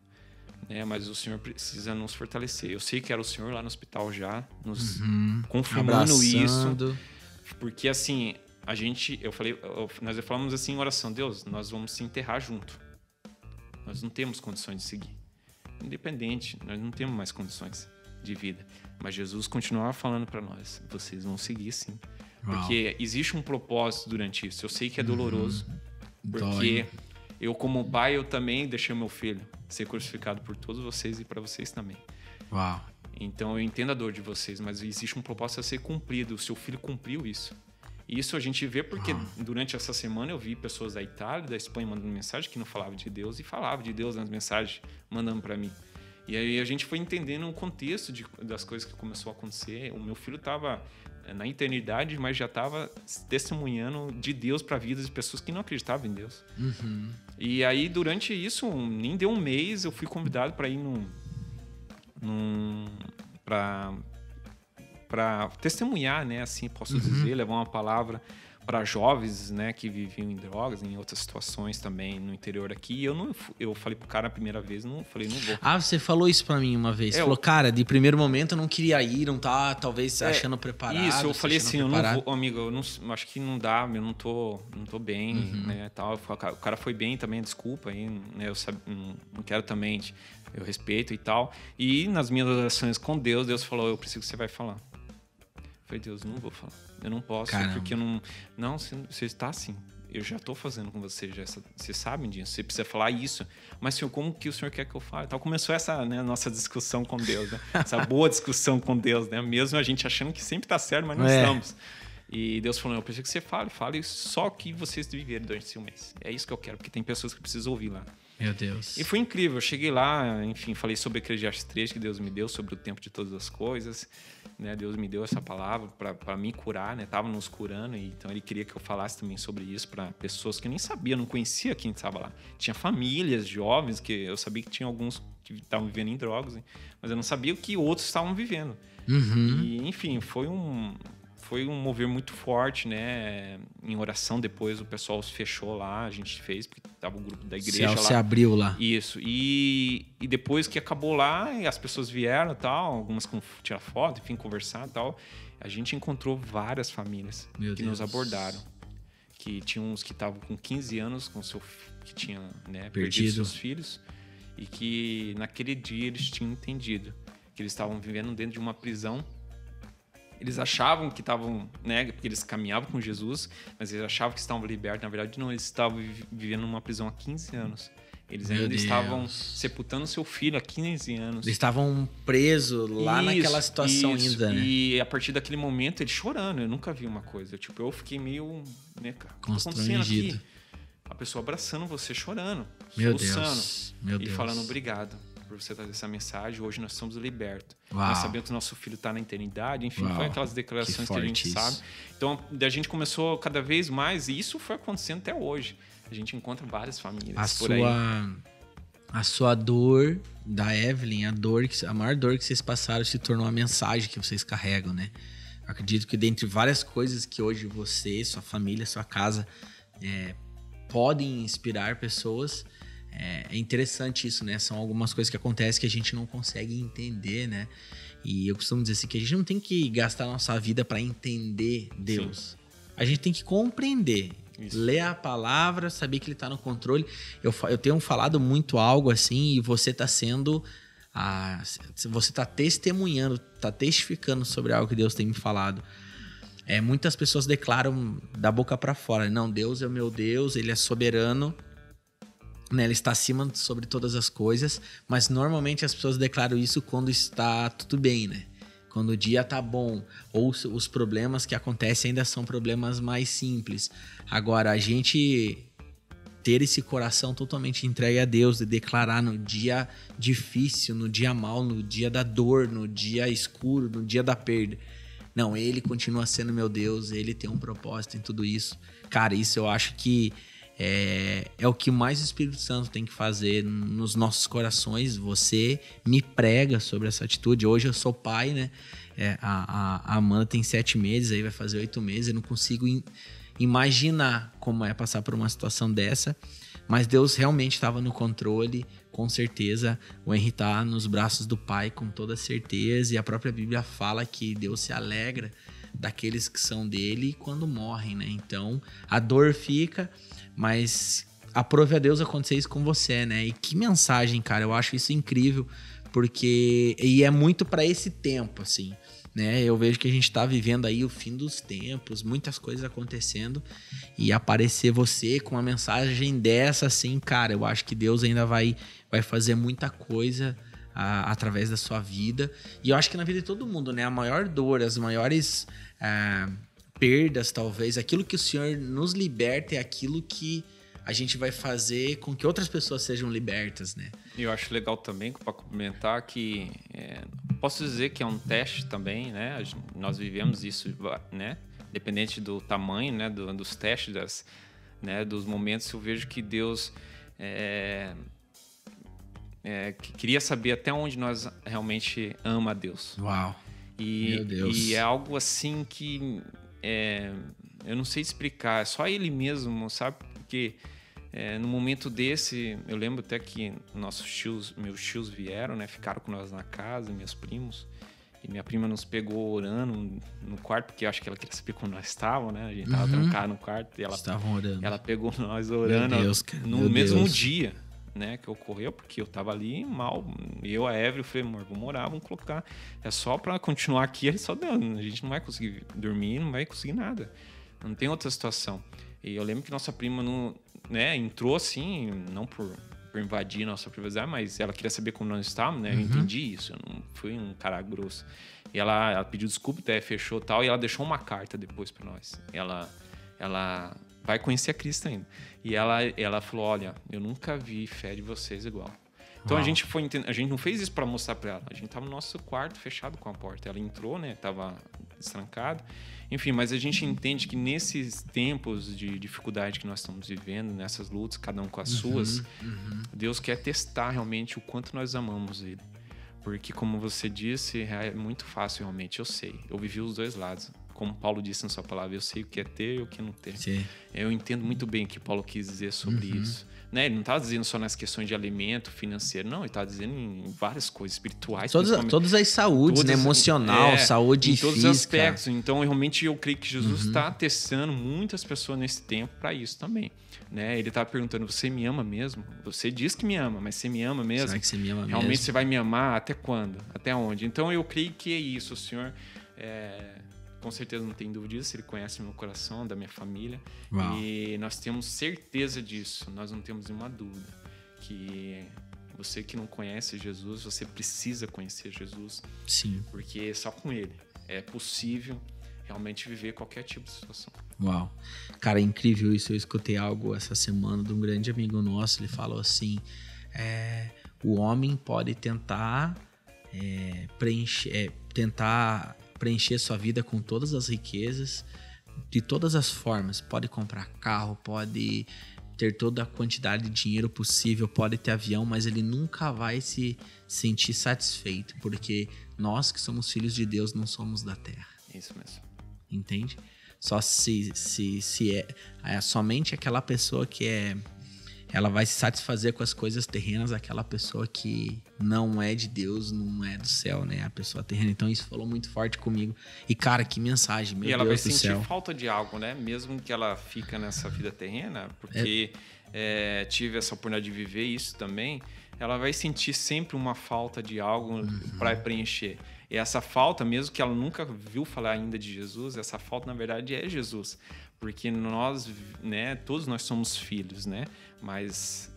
Speaker 2: né? Mas o Senhor precisa nos fortalecer. Eu sei que era o Senhor lá no hospital já, nos confirmando isso.
Speaker 1: Abraçando.
Speaker 2: Porque assim, a gente, eu falei, nós falamos assim em oração, Deus, nós vamos se enterrar junto. Nós não temos condições de seguir. Independente, nós não temos mais condições de vida. Mas Jesus continuava falando para nós, vocês vão seguir sim.
Speaker 1: Uau.
Speaker 2: Porque existe um propósito durante isso. Eu sei que é doloroso, porque
Speaker 1: Dói.
Speaker 2: eu como pai, eu também deixei meu filho ser crucificado por todos vocês e para vocês também.
Speaker 1: Uau.
Speaker 2: Então eu entendo a dor de vocês, mas existe um propósito a ser cumprido. O seu filho cumpriu isso. E isso a gente vê porque durante essa semana eu vi pessoas da Itália, da Espanha mandando mensagem que não falavam de Deus e falavam de Deus nas mensagens mandando para mim. E aí a gente foi entendendo o contexto de, das coisas que começou a acontecer. O meu filho estava na eternidade, mas já estava testemunhando de Deus para vidas de pessoas que não acreditavam em Deus. E aí durante isso, nem deu um mês, eu fui convidado para ir num, num para para testemunhar, né, assim posso dizer, levar uma palavra para jovens, né, que viviam em drogas, em outras situações também no interior aqui. E eu não eu falei pro cara a primeira vez, não falei, não vou.
Speaker 1: Ah, você falou isso pra mim uma vez.
Speaker 2: É,
Speaker 1: Você falou, cara, de primeiro momento eu não queria ir, não tá talvez
Speaker 2: É,
Speaker 1: achando preparado.
Speaker 2: Isso, eu falei assim, eu não
Speaker 1: preparado.
Speaker 2: vou, amigo, eu não, acho que não dá, eu não tô, não tô bem,
Speaker 1: Uhum.
Speaker 2: né, tal. O cara- foi bem também, desculpa aí, né, eu sabe, não, quero também, eu respeito e tal. E nas minhas orações com Deus, Deus falou, eu preciso que você vai falar. Eu falei, Deus, não vou falar. Eu não posso,
Speaker 1: Caramba.
Speaker 2: porque eu não. Não, você, está assim. Eu já estou fazendo com você, já, vocês sabem disso, você precisa falar isso. Mas, senhor, como que o senhor quer que eu fale? Então começou essa né, nossa discussão com Deus, né? [LAUGHS] Essa boa discussão com Deus, né? Mesmo a gente achando que sempre está certo, mas não
Speaker 1: É.
Speaker 2: estamos. E Deus falou: Eu preciso que você fale, fale só o que vocês viveram durante esse mês. É isso que eu quero, porque tem pessoas que precisam ouvir lá.
Speaker 1: Meu Deus.
Speaker 2: E foi incrível. Eu cheguei lá, enfim, falei sobre Eclesiastes 3, que Deus me deu, sobre o tempo de todas as coisas. Né? Deus me deu essa palavra para me curar, né? Tava nos curando, e então Ele queria que eu falasse também sobre isso para pessoas que eu nem sabia, não conhecia quem estava lá. Tinha famílias, jovens, que eu sabia que tinha alguns que estavam vivendo em drogas, hein? mas eu não sabia o que outros estavam vivendo.
Speaker 1: Uhum.
Speaker 2: E, enfim, foi um. Foi um mover muito forte, né? Em oração depois o pessoal se fechou lá, a gente fez, porque tava o um grupo da igreja
Speaker 1: Céu
Speaker 2: lá.
Speaker 1: se abriu lá.
Speaker 2: Isso. E, e depois que acabou lá, as pessoas vieram tal, algumas com tirar foto, enfim, conversar tal, a gente encontrou várias famílias
Speaker 1: Meu
Speaker 2: que
Speaker 1: Deus.
Speaker 2: nos abordaram. Que tinha uns que estavam com 15 anos, com seu que tinha né, perdido
Speaker 1: Perdido.
Speaker 2: seus filhos, e que naquele dia eles tinham entendido que eles estavam vivendo dentro de uma prisão. Eles achavam que estavam, né, porque eles caminhavam com Jesus, mas eles achavam que estavam libertos. Na verdade, não, eles estavam vi- vivendo numa prisão há 15 anos. Eles
Speaker 1: Meu
Speaker 2: ainda
Speaker 1: Deus.
Speaker 2: estavam sepultando seu filho há 15 anos.
Speaker 1: Eles estavam presos lá
Speaker 2: Isso,
Speaker 1: naquela situação
Speaker 2: isso.
Speaker 1: ainda, né?
Speaker 2: E a partir daquele momento, ele chorando. Eu nunca vi uma coisa. Eu, tipo, eu fiquei meio, né, cara, o que tá acontecendo aqui? A pessoa abraçando você, chorando,
Speaker 1: Meu
Speaker 2: soluçando.
Speaker 1: Deus. Meu
Speaker 2: e
Speaker 1: Deus.
Speaker 2: falando obrigado por você trazer essa mensagem. Hoje nós somos libertos.
Speaker 1: Uau.
Speaker 2: Nós sabemos que nosso filho está na eternidade. Enfim,
Speaker 1: Uau,
Speaker 2: foi aquelas declarações
Speaker 1: que
Speaker 2: que, a gente
Speaker 1: forte
Speaker 2: sabe.
Speaker 1: isso.
Speaker 2: Então, a gente começou cada vez mais, e isso foi acontecendo até hoje. A gente encontra várias famílias
Speaker 1: a
Speaker 2: por aí.
Speaker 1: sua a sua dor da Evelyn, a dor que a maior dor que vocês passaram se tornou a mensagem que vocês carregam, né? Eu acredito que dentre várias coisas que hoje você, sua família, sua casa é, podem inspirar pessoas, é, é interessante isso, né? São algumas coisas que acontecem que a gente não consegue entender, né? E eu costumo dizer assim que a gente não tem que gastar nossa vida para entender Deus. A gente tem que compreender.
Speaker 2: Isso.
Speaker 1: Ler a palavra, saber que ele tá no controle. Eu, eu tenho falado muito algo assim e você tá sendo. ah, você tá testemunhando, tá testificando sobre algo que Deus tem me falado. É, muitas pessoas declaram da boca para fora: não, Deus é o meu Deus, ele é soberano, né, ele está acima sobre todas as coisas. Mas normalmente as pessoas declaram isso quando está tudo bem, né? Quando o dia tá bom, ou os problemas que acontecem ainda são problemas mais simples. Agora, a gente ter esse coração totalmente entregue a Deus e declarar no dia difícil, no dia mal, no dia da dor, no dia escuro, no dia da perda. Não, ele continua sendo meu Deus, ele tem um propósito em tudo isso. Cara, isso eu acho que é, é o que mais o Espírito Santo tem que fazer nos nossos corações. Você me prega sobre essa atitude. Hoje eu sou pai, né? É, a, a- Amanda tem sete meses, aí vai fazer oito meses. Eu não consigo in- imaginar como é passar por uma situação dessa. Mas Deus realmente estava no controle, com certeza. O Henry tá nos braços do Pai, com toda certeza. E a própria Bíblia fala que Deus se alegra daqueles que são dele quando morrem, né? Então a dor fica, mas aprove a Deus acontecer isso com você, né? E que mensagem, cara. Eu acho isso incrível, porque. E é muito para esse tempo, assim né? Eu vejo que a gente tá vivendo aí o fim dos tempos, muitas coisas acontecendo e aparecer você com uma mensagem dessa assim, cara, eu acho que Deus ainda vai vai fazer muita coisa ah, através da sua vida. E eu acho que na vida de todo mundo, né? A maior dor, as maiores ah, perdas, talvez, aquilo que o Senhor nos liberta é aquilo que a gente vai fazer com que outras pessoas sejam libertas, né?
Speaker 2: E eu acho legal também, para complementar, que é, posso dizer que é um teste também, né? Nós vivemos isso, né? Dependente do tamanho, né? do- dos testes, das, né? dos momentos, eu vejo que Deus é, é, que queria saber até onde nós realmente ama a Deus.
Speaker 1: Uau.
Speaker 2: E,
Speaker 1: Meu Deus.
Speaker 2: e é algo assim que é, eu não sei explicar, é só ele mesmo, sabe? Porque é, no momento desse, eu lembro até que nossos tios, meus tios vieram, né? Ficaram com nós na casa, meus primos. E minha prima nos pegou orando no quarto, porque eu acho que ela queria saber como nós estávamos, né? A gente tava
Speaker 1: Uhum.
Speaker 2: trancado no quarto e ela
Speaker 1: Estavam orando.
Speaker 2: ela pegou nós orando
Speaker 1: Deus,
Speaker 2: no
Speaker 1: meu
Speaker 2: mesmo
Speaker 1: Deus.
Speaker 2: dia, né, que ocorreu, porque eu tava ali mal. Eu, a Evelyn, eu falei, amor, vamos orar, vamos colocar. É só pra continuar aqui, ele só deu. A gente não vai conseguir dormir, não vai conseguir nada. Não tem outra situação. E eu lembro que nossa prima não, né, entrou assim, não por, por invadir nossa privacidade, mas ela queria saber como nós estávamos, né? Eu entendi isso, eu não fui um cara grosso. E ela, ela pediu desculpa, até fechou e tal, e ela deixou uma carta depois para nós. Ela, ela vai conhecer a Cristo ainda. E ela, ela falou: Olha, eu nunca vi fé de vocês igual. Então a
Speaker 1: Uau.
Speaker 2: gente foi a gente não fez isso para mostrar para ela. A gente tava no nosso quarto fechado com a porta. Ela entrou, né? Tava destrancado. Enfim, mas a gente entende que nesses tempos de dificuldade que nós estamos vivendo, nessas lutas, cada um com as suas, Deus quer testar realmente o quanto nós amamos Ele. Porque, como você disse, é muito fácil realmente, eu sei. Eu vivi os dois lados. Como Paulo disse na sua palavra, eu sei o que é ter e o que é não ter.
Speaker 1: Sim.
Speaker 2: Eu entendo muito bem o que Paulo quis dizer sobre
Speaker 1: Uhum.
Speaker 2: isso. Né? Ele não estava dizendo só nas questões de alimento, financeiro, não. Ele estava dizendo em várias coisas espirituais.
Speaker 1: Todas, todas as saúdes, né?
Speaker 2: Todas-
Speaker 1: Emocional,
Speaker 2: é,
Speaker 1: saúde
Speaker 2: em todos
Speaker 1: física.
Speaker 2: os aspectos. Então, realmente, eu creio que Jesus
Speaker 1: Uhum.
Speaker 2: está testando muitas pessoas nesse tempo para isso também. Né? Ele estava perguntando: você me ama mesmo? Você diz que me ama, mas você me ama mesmo?
Speaker 1: Será que você me ama
Speaker 2: Realmente
Speaker 1: mesmo?
Speaker 2: você vai me amar até quando? Até onde? Então, eu creio que é isso. O Senhor, é, com certeza, não tem dúvida disso. Ele conhece meu coração, da minha família.
Speaker 1: Uau.
Speaker 2: E nós temos certeza disso. Nós não temos nenhuma dúvida que você que não conhece Jesus, você precisa conhecer Jesus
Speaker 1: Sim.
Speaker 2: porque só com ele é possível realmente viver qualquer tipo de situação.
Speaker 1: Uau. Cara, é incrível isso. Eu escutei algo essa semana de um grande amigo nosso. Ele falou assim: é, o homem pode tentar é, preencher, é, tentar preencher sua vida com todas as riquezas, de todas as formas. Pode comprar carro, pode ter toda a quantidade de dinheiro possível, pode ter avião, mas ele nunca vai se sentir satisfeito, porque nós que somos filhos de Deus não somos da terra
Speaker 2: Isso mesmo.
Speaker 1: entende? Só se, se, se é, é somente aquela pessoa que é. Ela vai se satisfazer com as coisas terrenas, aquela pessoa que não é de Deus, não é do céu, né? A pessoa terrena. Então isso falou muito forte comigo. E cara, que mensagem, meu
Speaker 2: e ela
Speaker 1: Deus
Speaker 2: vai sentir
Speaker 1: céu.
Speaker 2: falta de algo, né? Mesmo que ela fica nessa vida terrena, porque é, tive essa oportunidade de viver isso também, ela vai sentir sempre uma falta de algo
Speaker 1: Uhum.
Speaker 2: para preencher. E essa falta, mesmo que ela nunca viu falar ainda de Jesus, essa falta na verdade é Jesus, porque nós, né, todos nós somos filhos, né? Mas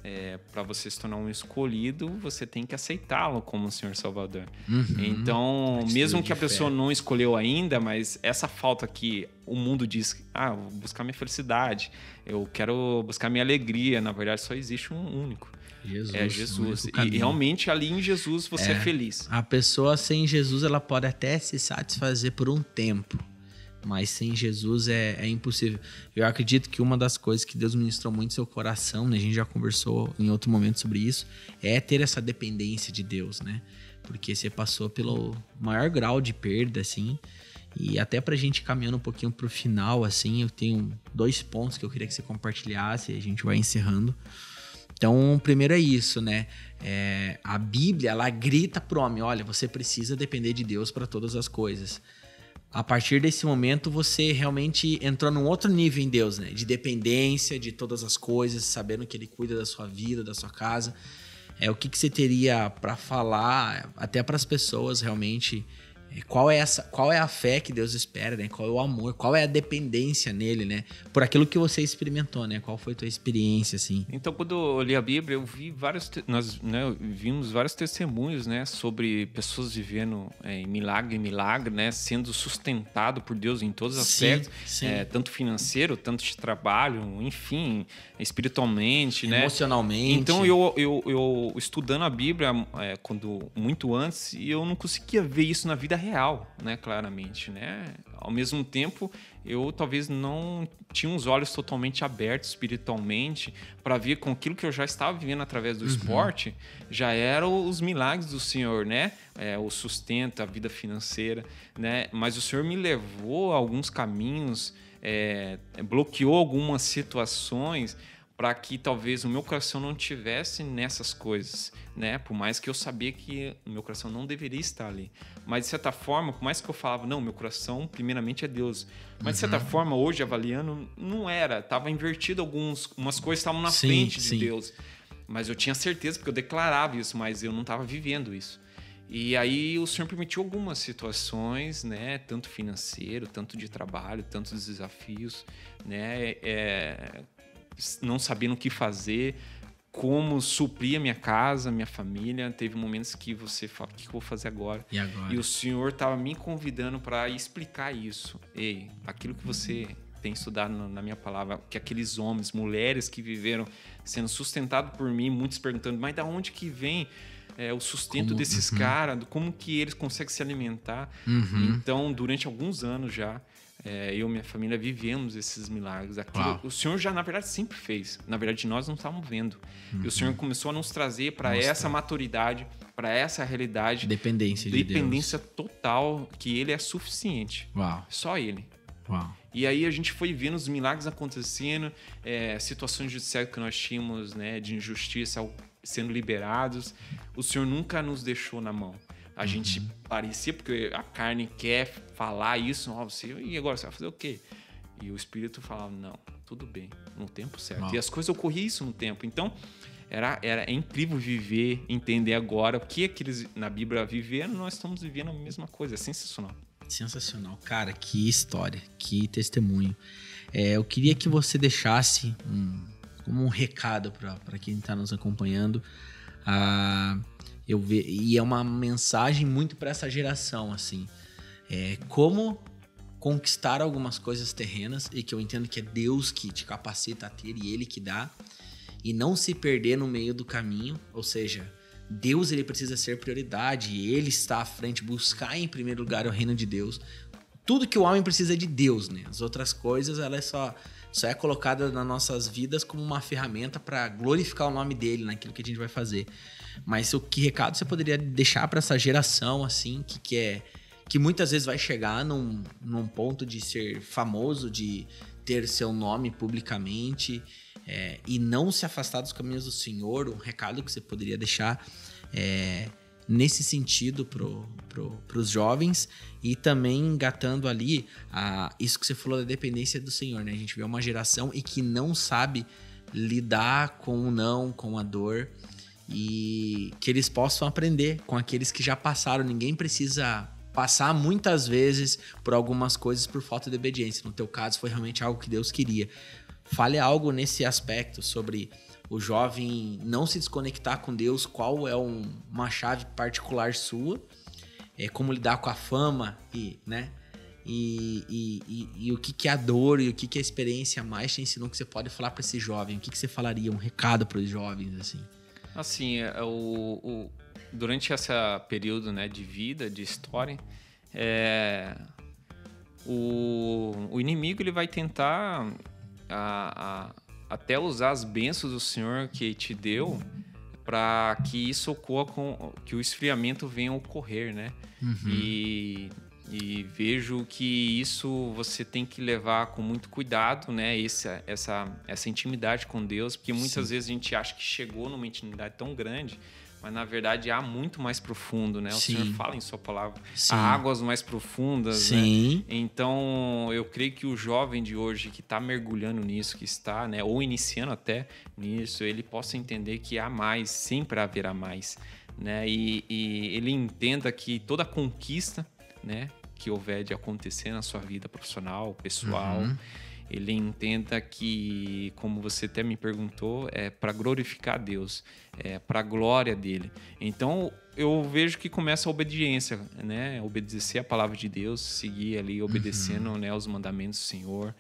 Speaker 2: para você se tornar um escolhido, você tem que aceitá-lo como o Senhor Salvador.
Speaker 1: Uhum.
Speaker 2: Então, mesmo que a pessoa
Speaker 1: fé.
Speaker 2: não escolheu ainda, mas essa falta que o mundo diz, ah, vou buscar minha felicidade, eu quero buscar minha alegria, na verdade só existe um único,
Speaker 1: Jesus.
Speaker 2: é Jesus. E realmente ali em Jesus você é, feliz.
Speaker 1: A pessoa sem Jesus, ela pode até se satisfazer por um tempo. Mas sem Jesus é, é impossível. Eu acredito que uma das coisas que Deus ministrou muito no seu coração, né? A gente já conversou em outro momento sobre isso, é ter essa dependência de Deus, né? Porque você passou pelo maior grau de perda, assim. E até pra gente caminhando um pouquinho pro final, assim, eu tenho dois pontos que eu queria que você compartilhasse e a gente vai encerrando. Então, primeiro é isso, né? É, a Bíblia, ela grita pro homem: olha, você precisa depender de Deus para todas as coisas. A partir desse momento, você realmente entrou num outro nível em Deus, né? De dependência de todas as coisas, sabendo que Ele cuida da sua vida, da sua casa. É o que, que você teria para falar, até para as pessoas realmente. É, Qual é, essa, qual é a fé que Deus espera, né? Qual é o amor, qual é a dependência nele, né? Por aquilo que você experimentou, né? Qual foi a tua experiência, assim?
Speaker 2: Então, quando eu li a Bíblia, eu vi vários, nós né, vimos vários testemunhos, né, sobre pessoas vivendo é, em milagre em milagre, né, sendo sustentado por Deus em todos os
Speaker 1: Sim,
Speaker 2: aspectos,
Speaker 1: sim.
Speaker 2: é, tanto financeiro, tanto de trabalho, enfim, espiritualmente, né?
Speaker 1: Emocionalmente.
Speaker 2: Então eu, eu, eu estudando a Bíblia é, quando muito antes e eu não conseguia ver isso na vida real, né? Claramente, né? Ao mesmo tempo eu talvez não tinha os olhos totalmente abertos espiritualmente para ver com aquilo que eu já estava vivendo através do esporte já eram os milagres do Senhor, né? É, o sustento, a vida financeira, né? Mas o Senhor me levou a alguns caminhos, é, bloqueou algumas situações para que talvez o meu coração não tivesse nessas coisas, né? Por mais que eu sabia que o meu coração não deveria estar ali, mas de certa forma, por mais que eu falava, não, meu coração primeiramente é Deus, mas de certa forma hoje avaliando não era, tava invertido alguns, umas coisas estavam na
Speaker 1: Sim,
Speaker 2: frente de
Speaker 1: sim.
Speaker 2: Deus, mas eu tinha certeza porque eu declarava isso, mas eu não estava vivendo isso. E aí o Senhor permitiu algumas situações, né, tanto financeiro, tanto de trabalho, tantos desafios, né, é, não sabendo o que fazer, como suprir a minha casa, minha família. Teve momentos que você fala, o que eu vou fazer agora?
Speaker 1: E agora?
Speaker 2: E o Senhor estava me convidando para explicar isso. Ei, aquilo que você tem estudado na minha palavra, que aqueles homens, mulheres que viveram sendo sustentados por mim, muitos perguntando, mas da onde que vem é, o sustento
Speaker 1: Como-
Speaker 2: desses
Speaker 1: Uhum.
Speaker 2: caras? Como que eles conseguem se alimentar?
Speaker 1: Uhum.
Speaker 2: Então, durante alguns anos já, é, eu e minha família vivemos esses milagres. Aquilo, o Senhor já, na verdade, sempre fez. Na verdade, nós não estávamos vendo. Uhum. E o Senhor começou a nos trazer para essa maturidade, para essa realidade.
Speaker 1: Dependência
Speaker 2: de Dependência Deus. total, que Ele é suficiente.
Speaker 1: Uau.
Speaker 2: Só Ele.
Speaker 1: Uau.
Speaker 2: E aí a gente foi vendo os milagres acontecendo, é, situações judiciais que nós tínhamos, né, de injustiça sendo liberados. O Senhor nunca nos deixou na mão. A uhum. gente parecia, porque a carne quer falar isso, ó, você, e agora você vai fazer o quê? E o Espírito falava, não, tudo bem, no tempo certo. E as coisas ocorriam isso no tempo. Então, era, era é incrível viver, entender agora o que aqueles na Bíblia viveram, nós estamos vivendo a mesma coisa. É sensacional.
Speaker 1: Sensacional. Cara, que história, que testemunho. É, eu queria que você deixasse um, como um recado para quem está nos acompanhando. Ah, eu ve, e é uma mensagem muito para essa geração, assim. É, como conquistar algumas coisas terrenas e que eu entendo que é Deus que te capacita a ter e Ele que dá e não se perder no meio do caminho, ou seja, Deus ele precisa ser prioridade, ele está à frente, buscar em primeiro lugar o reino de Deus. Tudo que o homem precisa é de Deus, né? As outras coisas, ela é só só é colocada nas nossas vidas como uma ferramenta para glorificar o nome dele naquilo que a gente vai fazer. Mas o que recado você poderia deixar para essa geração assim que quer que muitas vezes vai chegar num, num ponto de ser famoso, de ter seu nome publicamente é, e não se afastar dos caminhos do Senhor, um recado que você poderia deixar é, nesse sentido para pro, os jovens? E também engatando ali a, isso que você falou da dependência do Senhor, né? A gente vê uma geração e que não sabe lidar com o não, com a dor e que eles possam aprender com aqueles que já passaram. Ninguém precisa passar muitas vezes por algumas coisas por falta de obediência. No teu caso, foi realmente algo que Deus queria. Fale algo nesse aspecto sobre o jovem não se desconectar com Deus, qual é um, uma chave particular sua, é, como lidar com a fama e, né? E, e, e, e, o que, que a dor e o que, que a experiência mais te ensinou que você pode falar para esse jovem? O que, que você falaria, um recado para os jovens, assim?
Speaker 2: Assim, é, o, o, durante esse período né, de vida, de história, é, o, o inimigo ele vai tentar a, a, até usar as bênçãos do Senhor que te deu para que isso ocorra com que o esfriamento venha a ocorrer, né? Uhum. E, e vejo que isso você tem que levar com muito cuidado, né? Essa, essa, essa intimidade com Deus, porque muitas Sim. vezes a gente acha que chegou numa intimidade tão grande mas na verdade há muito mais profundo, né? O Sim. Senhor fala em sua palavra. Sim. Há águas mais profundas, né? Sim. Né? Então, eu creio que o jovem de hoje que está mergulhando nisso, que está, né, ou iniciando até nisso, ele possa entender que há mais, sempre haverá mais, né? E, e ele entenda que toda conquista, né, que houver de acontecer na sua vida profissional, pessoal, uhum ele entenda que, como você até me perguntou, é para glorificar Deus, é para a glória dele. Então, eu vejo que começa a obediência, né? Obedecer a palavra de Deus, seguir ali obedecendo uhum. né, os mandamentos do Senhor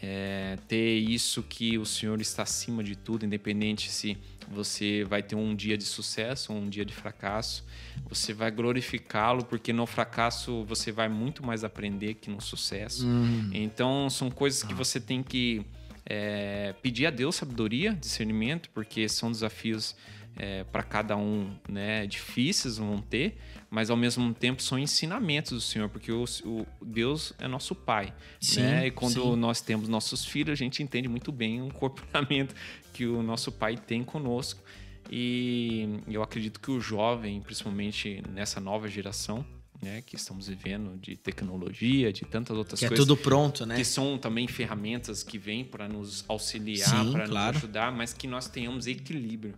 Speaker 2: é, ter isso que o Senhor está acima de tudo, independente se você vai ter um dia de sucesso ou um dia de fracasso, você vai glorificá-lo, porque no fracasso você vai muito mais aprender que no sucesso. Hum. Então, são coisas que ah. você tem que é, pedir a Deus sabedoria, discernimento, porque são desafios é, para cada um né, difíceis vão ter, mas ao mesmo tempo são ensinamentos do Senhor, porque o, o Deus é nosso Pai. Sim, né? E quando sim. nós temos nossos filhos, a gente entende muito bem o [LAUGHS] comportamento que o nosso Pai tem conosco. E eu acredito que o jovem, principalmente nessa nova geração, né, que estamos vivendo de tecnologia, de tantas outras
Speaker 1: que
Speaker 2: é coisas.
Speaker 1: É tudo pronto, né?
Speaker 2: Que são também ferramentas que vêm para nos auxiliar, para claro. nos ajudar, mas que nós tenhamos equilíbrio.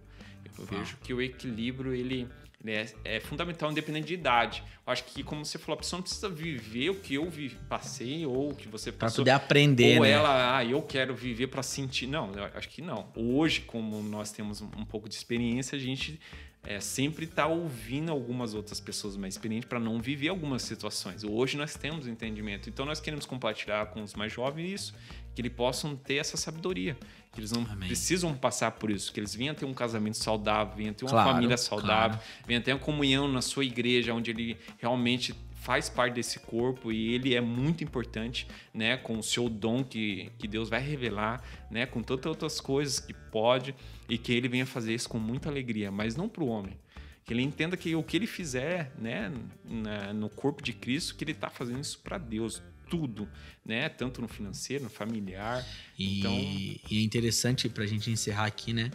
Speaker 2: Eu vejo que o equilíbrio ele, ele é, é, fundamental, independente de idade. Eu acho que, como você falou, a pessoa não precisa viver o que eu vi, passei ou o que você passou.
Speaker 1: Para poder aprender,
Speaker 2: ou
Speaker 1: né?
Speaker 2: ela, ah, eu quero viver para sentir. Não, eu acho que não. Hoje, como nós temos um pouco de experiência, a gente é, sempre está ouvindo algumas outras pessoas mais experientes para não viver algumas situações. Hoje nós temos entendimento, então nós queremos compartilhar com os mais jovens isso, que eles possam ter essa sabedoria, que eles não Amém. precisam passar por isso, que eles venham ter um casamento saudável, venham ter uma claro, família saudável, claro. venham ter uma comunhão na sua igreja, onde ele realmente faz parte desse corpo e ele é muito importante, né? Com o seu dom que, que Deus vai revelar, né? Com tantas outras coisas que pode e que ele venha fazer isso com muita alegria, mas não para o homem. Que ele entenda que o que ele fizer, né? Na, no corpo de Cristo, que ele está fazendo isso para Deus, tudo, né? Tanto no financeiro, no familiar.
Speaker 1: E, então... e é interessante para a gente encerrar aqui, né?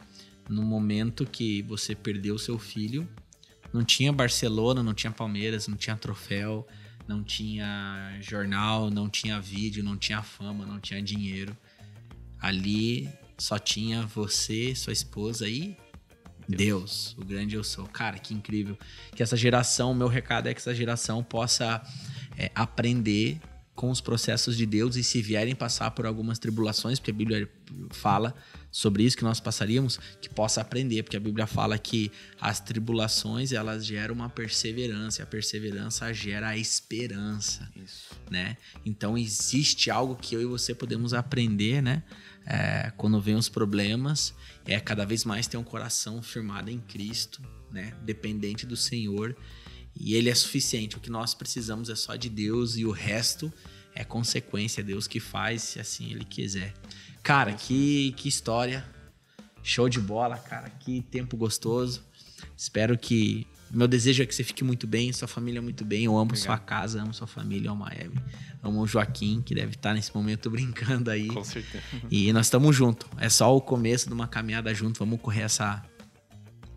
Speaker 1: No momento que você perdeu seu filho, não tinha Barcelona, não tinha Palmeiras, não tinha troféu, não tinha jornal, não tinha vídeo, não tinha fama, não tinha dinheiro. Ali só tinha você, sua esposa e Deus, o grande eu sou. Cara, que incrível. Que essa geração, meu recado é que essa geração possa é, aprender com os processos de Deus e se vierem passar por algumas tribulações, porque a Bíblia fala sobre isso que nós passaríamos, que possa aprender, porque a Bíblia fala que as tribulações elas geram uma perseverança, e a perseverança gera a esperança, isso. né? Então existe algo que eu e você podemos aprender, né? É, quando vem os problemas, é cada vez mais ter um coração firmado em Cristo, né? Dependente do Senhor e ele é suficiente. O que nós precisamos é só de Deus e o resto é consequência. Deus que faz se assim ele quiser. Cara, que, que história. Show de bola, cara. Que tempo gostoso. Espero que. Meu desejo é que você fique muito bem, sua família muito bem. Eu amo Obrigado. sua casa, amo sua família, amo a Eve. Amo o Joaquim, que deve estar nesse momento [LAUGHS] brincando aí.
Speaker 2: Com certeza.
Speaker 1: E nós estamos juntos. É só o começo de uma caminhada junto. Vamos correr essa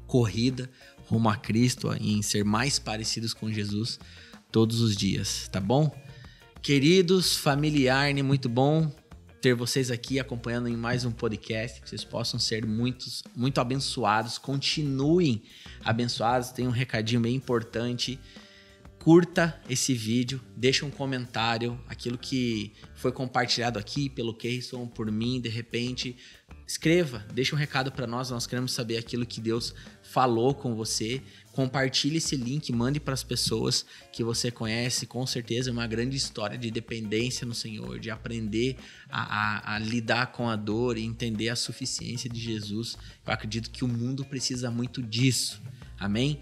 Speaker 1: corrida rumo a Cristo em ser mais parecidos com Jesus todos os dias, tá bom? Queridos, familiar, muito bom ter vocês aqui acompanhando em mais um podcast, que vocês possam ser muitos, muito abençoados, continuem abençoados. Tem um recadinho bem importante. Curta esse vídeo, deixa um comentário, aquilo que foi compartilhado aqui pelo Keyson, por mim, de repente, escreva, deixa um recado para nós, nós queremos saber aquilo que Deus falou com você. Compartilhe esse link, mande para as pessoas que você conhece. Com certeza é uma grande história de dependência no Senhor, de aprender a, a, a lidar com a dor e entender a suficiência de Jesus. Eu acredito que o mundo precisa muito disso. Amém?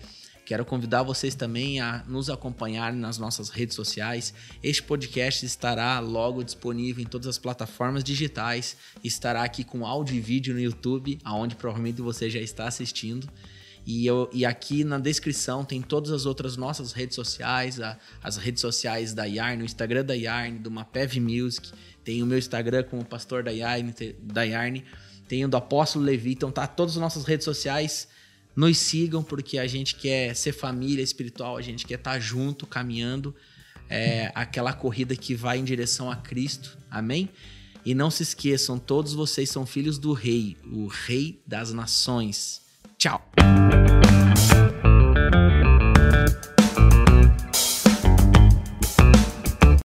Speaker 1: Quero convidar vocês também a nos acompanhar nas nossas redes sociais. Este podcast estará logo disponível em todas as plataformas digitais. Estará aqui com áudio e vídeo no YouTube, aonde provavelmente você já está assistindo. E, eu, e aqui na descrição tem todas as outras nossas redes sociais, a, as redes sociais da Yarn, o Instagram da Yarn, do Mapev Music, tem o meu Instagram como pastor da Yarn, da Yarn tem o do Apóstolo Levi, então tá todas as nossas redes sociais. Nos sigam porque a gente quer ser família espiritual, a gente quer estar tá junto, caminhando é, aquela corrida que vai em direção a Cristo. Amém? E não se esqueçam, todos vocês são filhos do Rei, o Rei das Nações.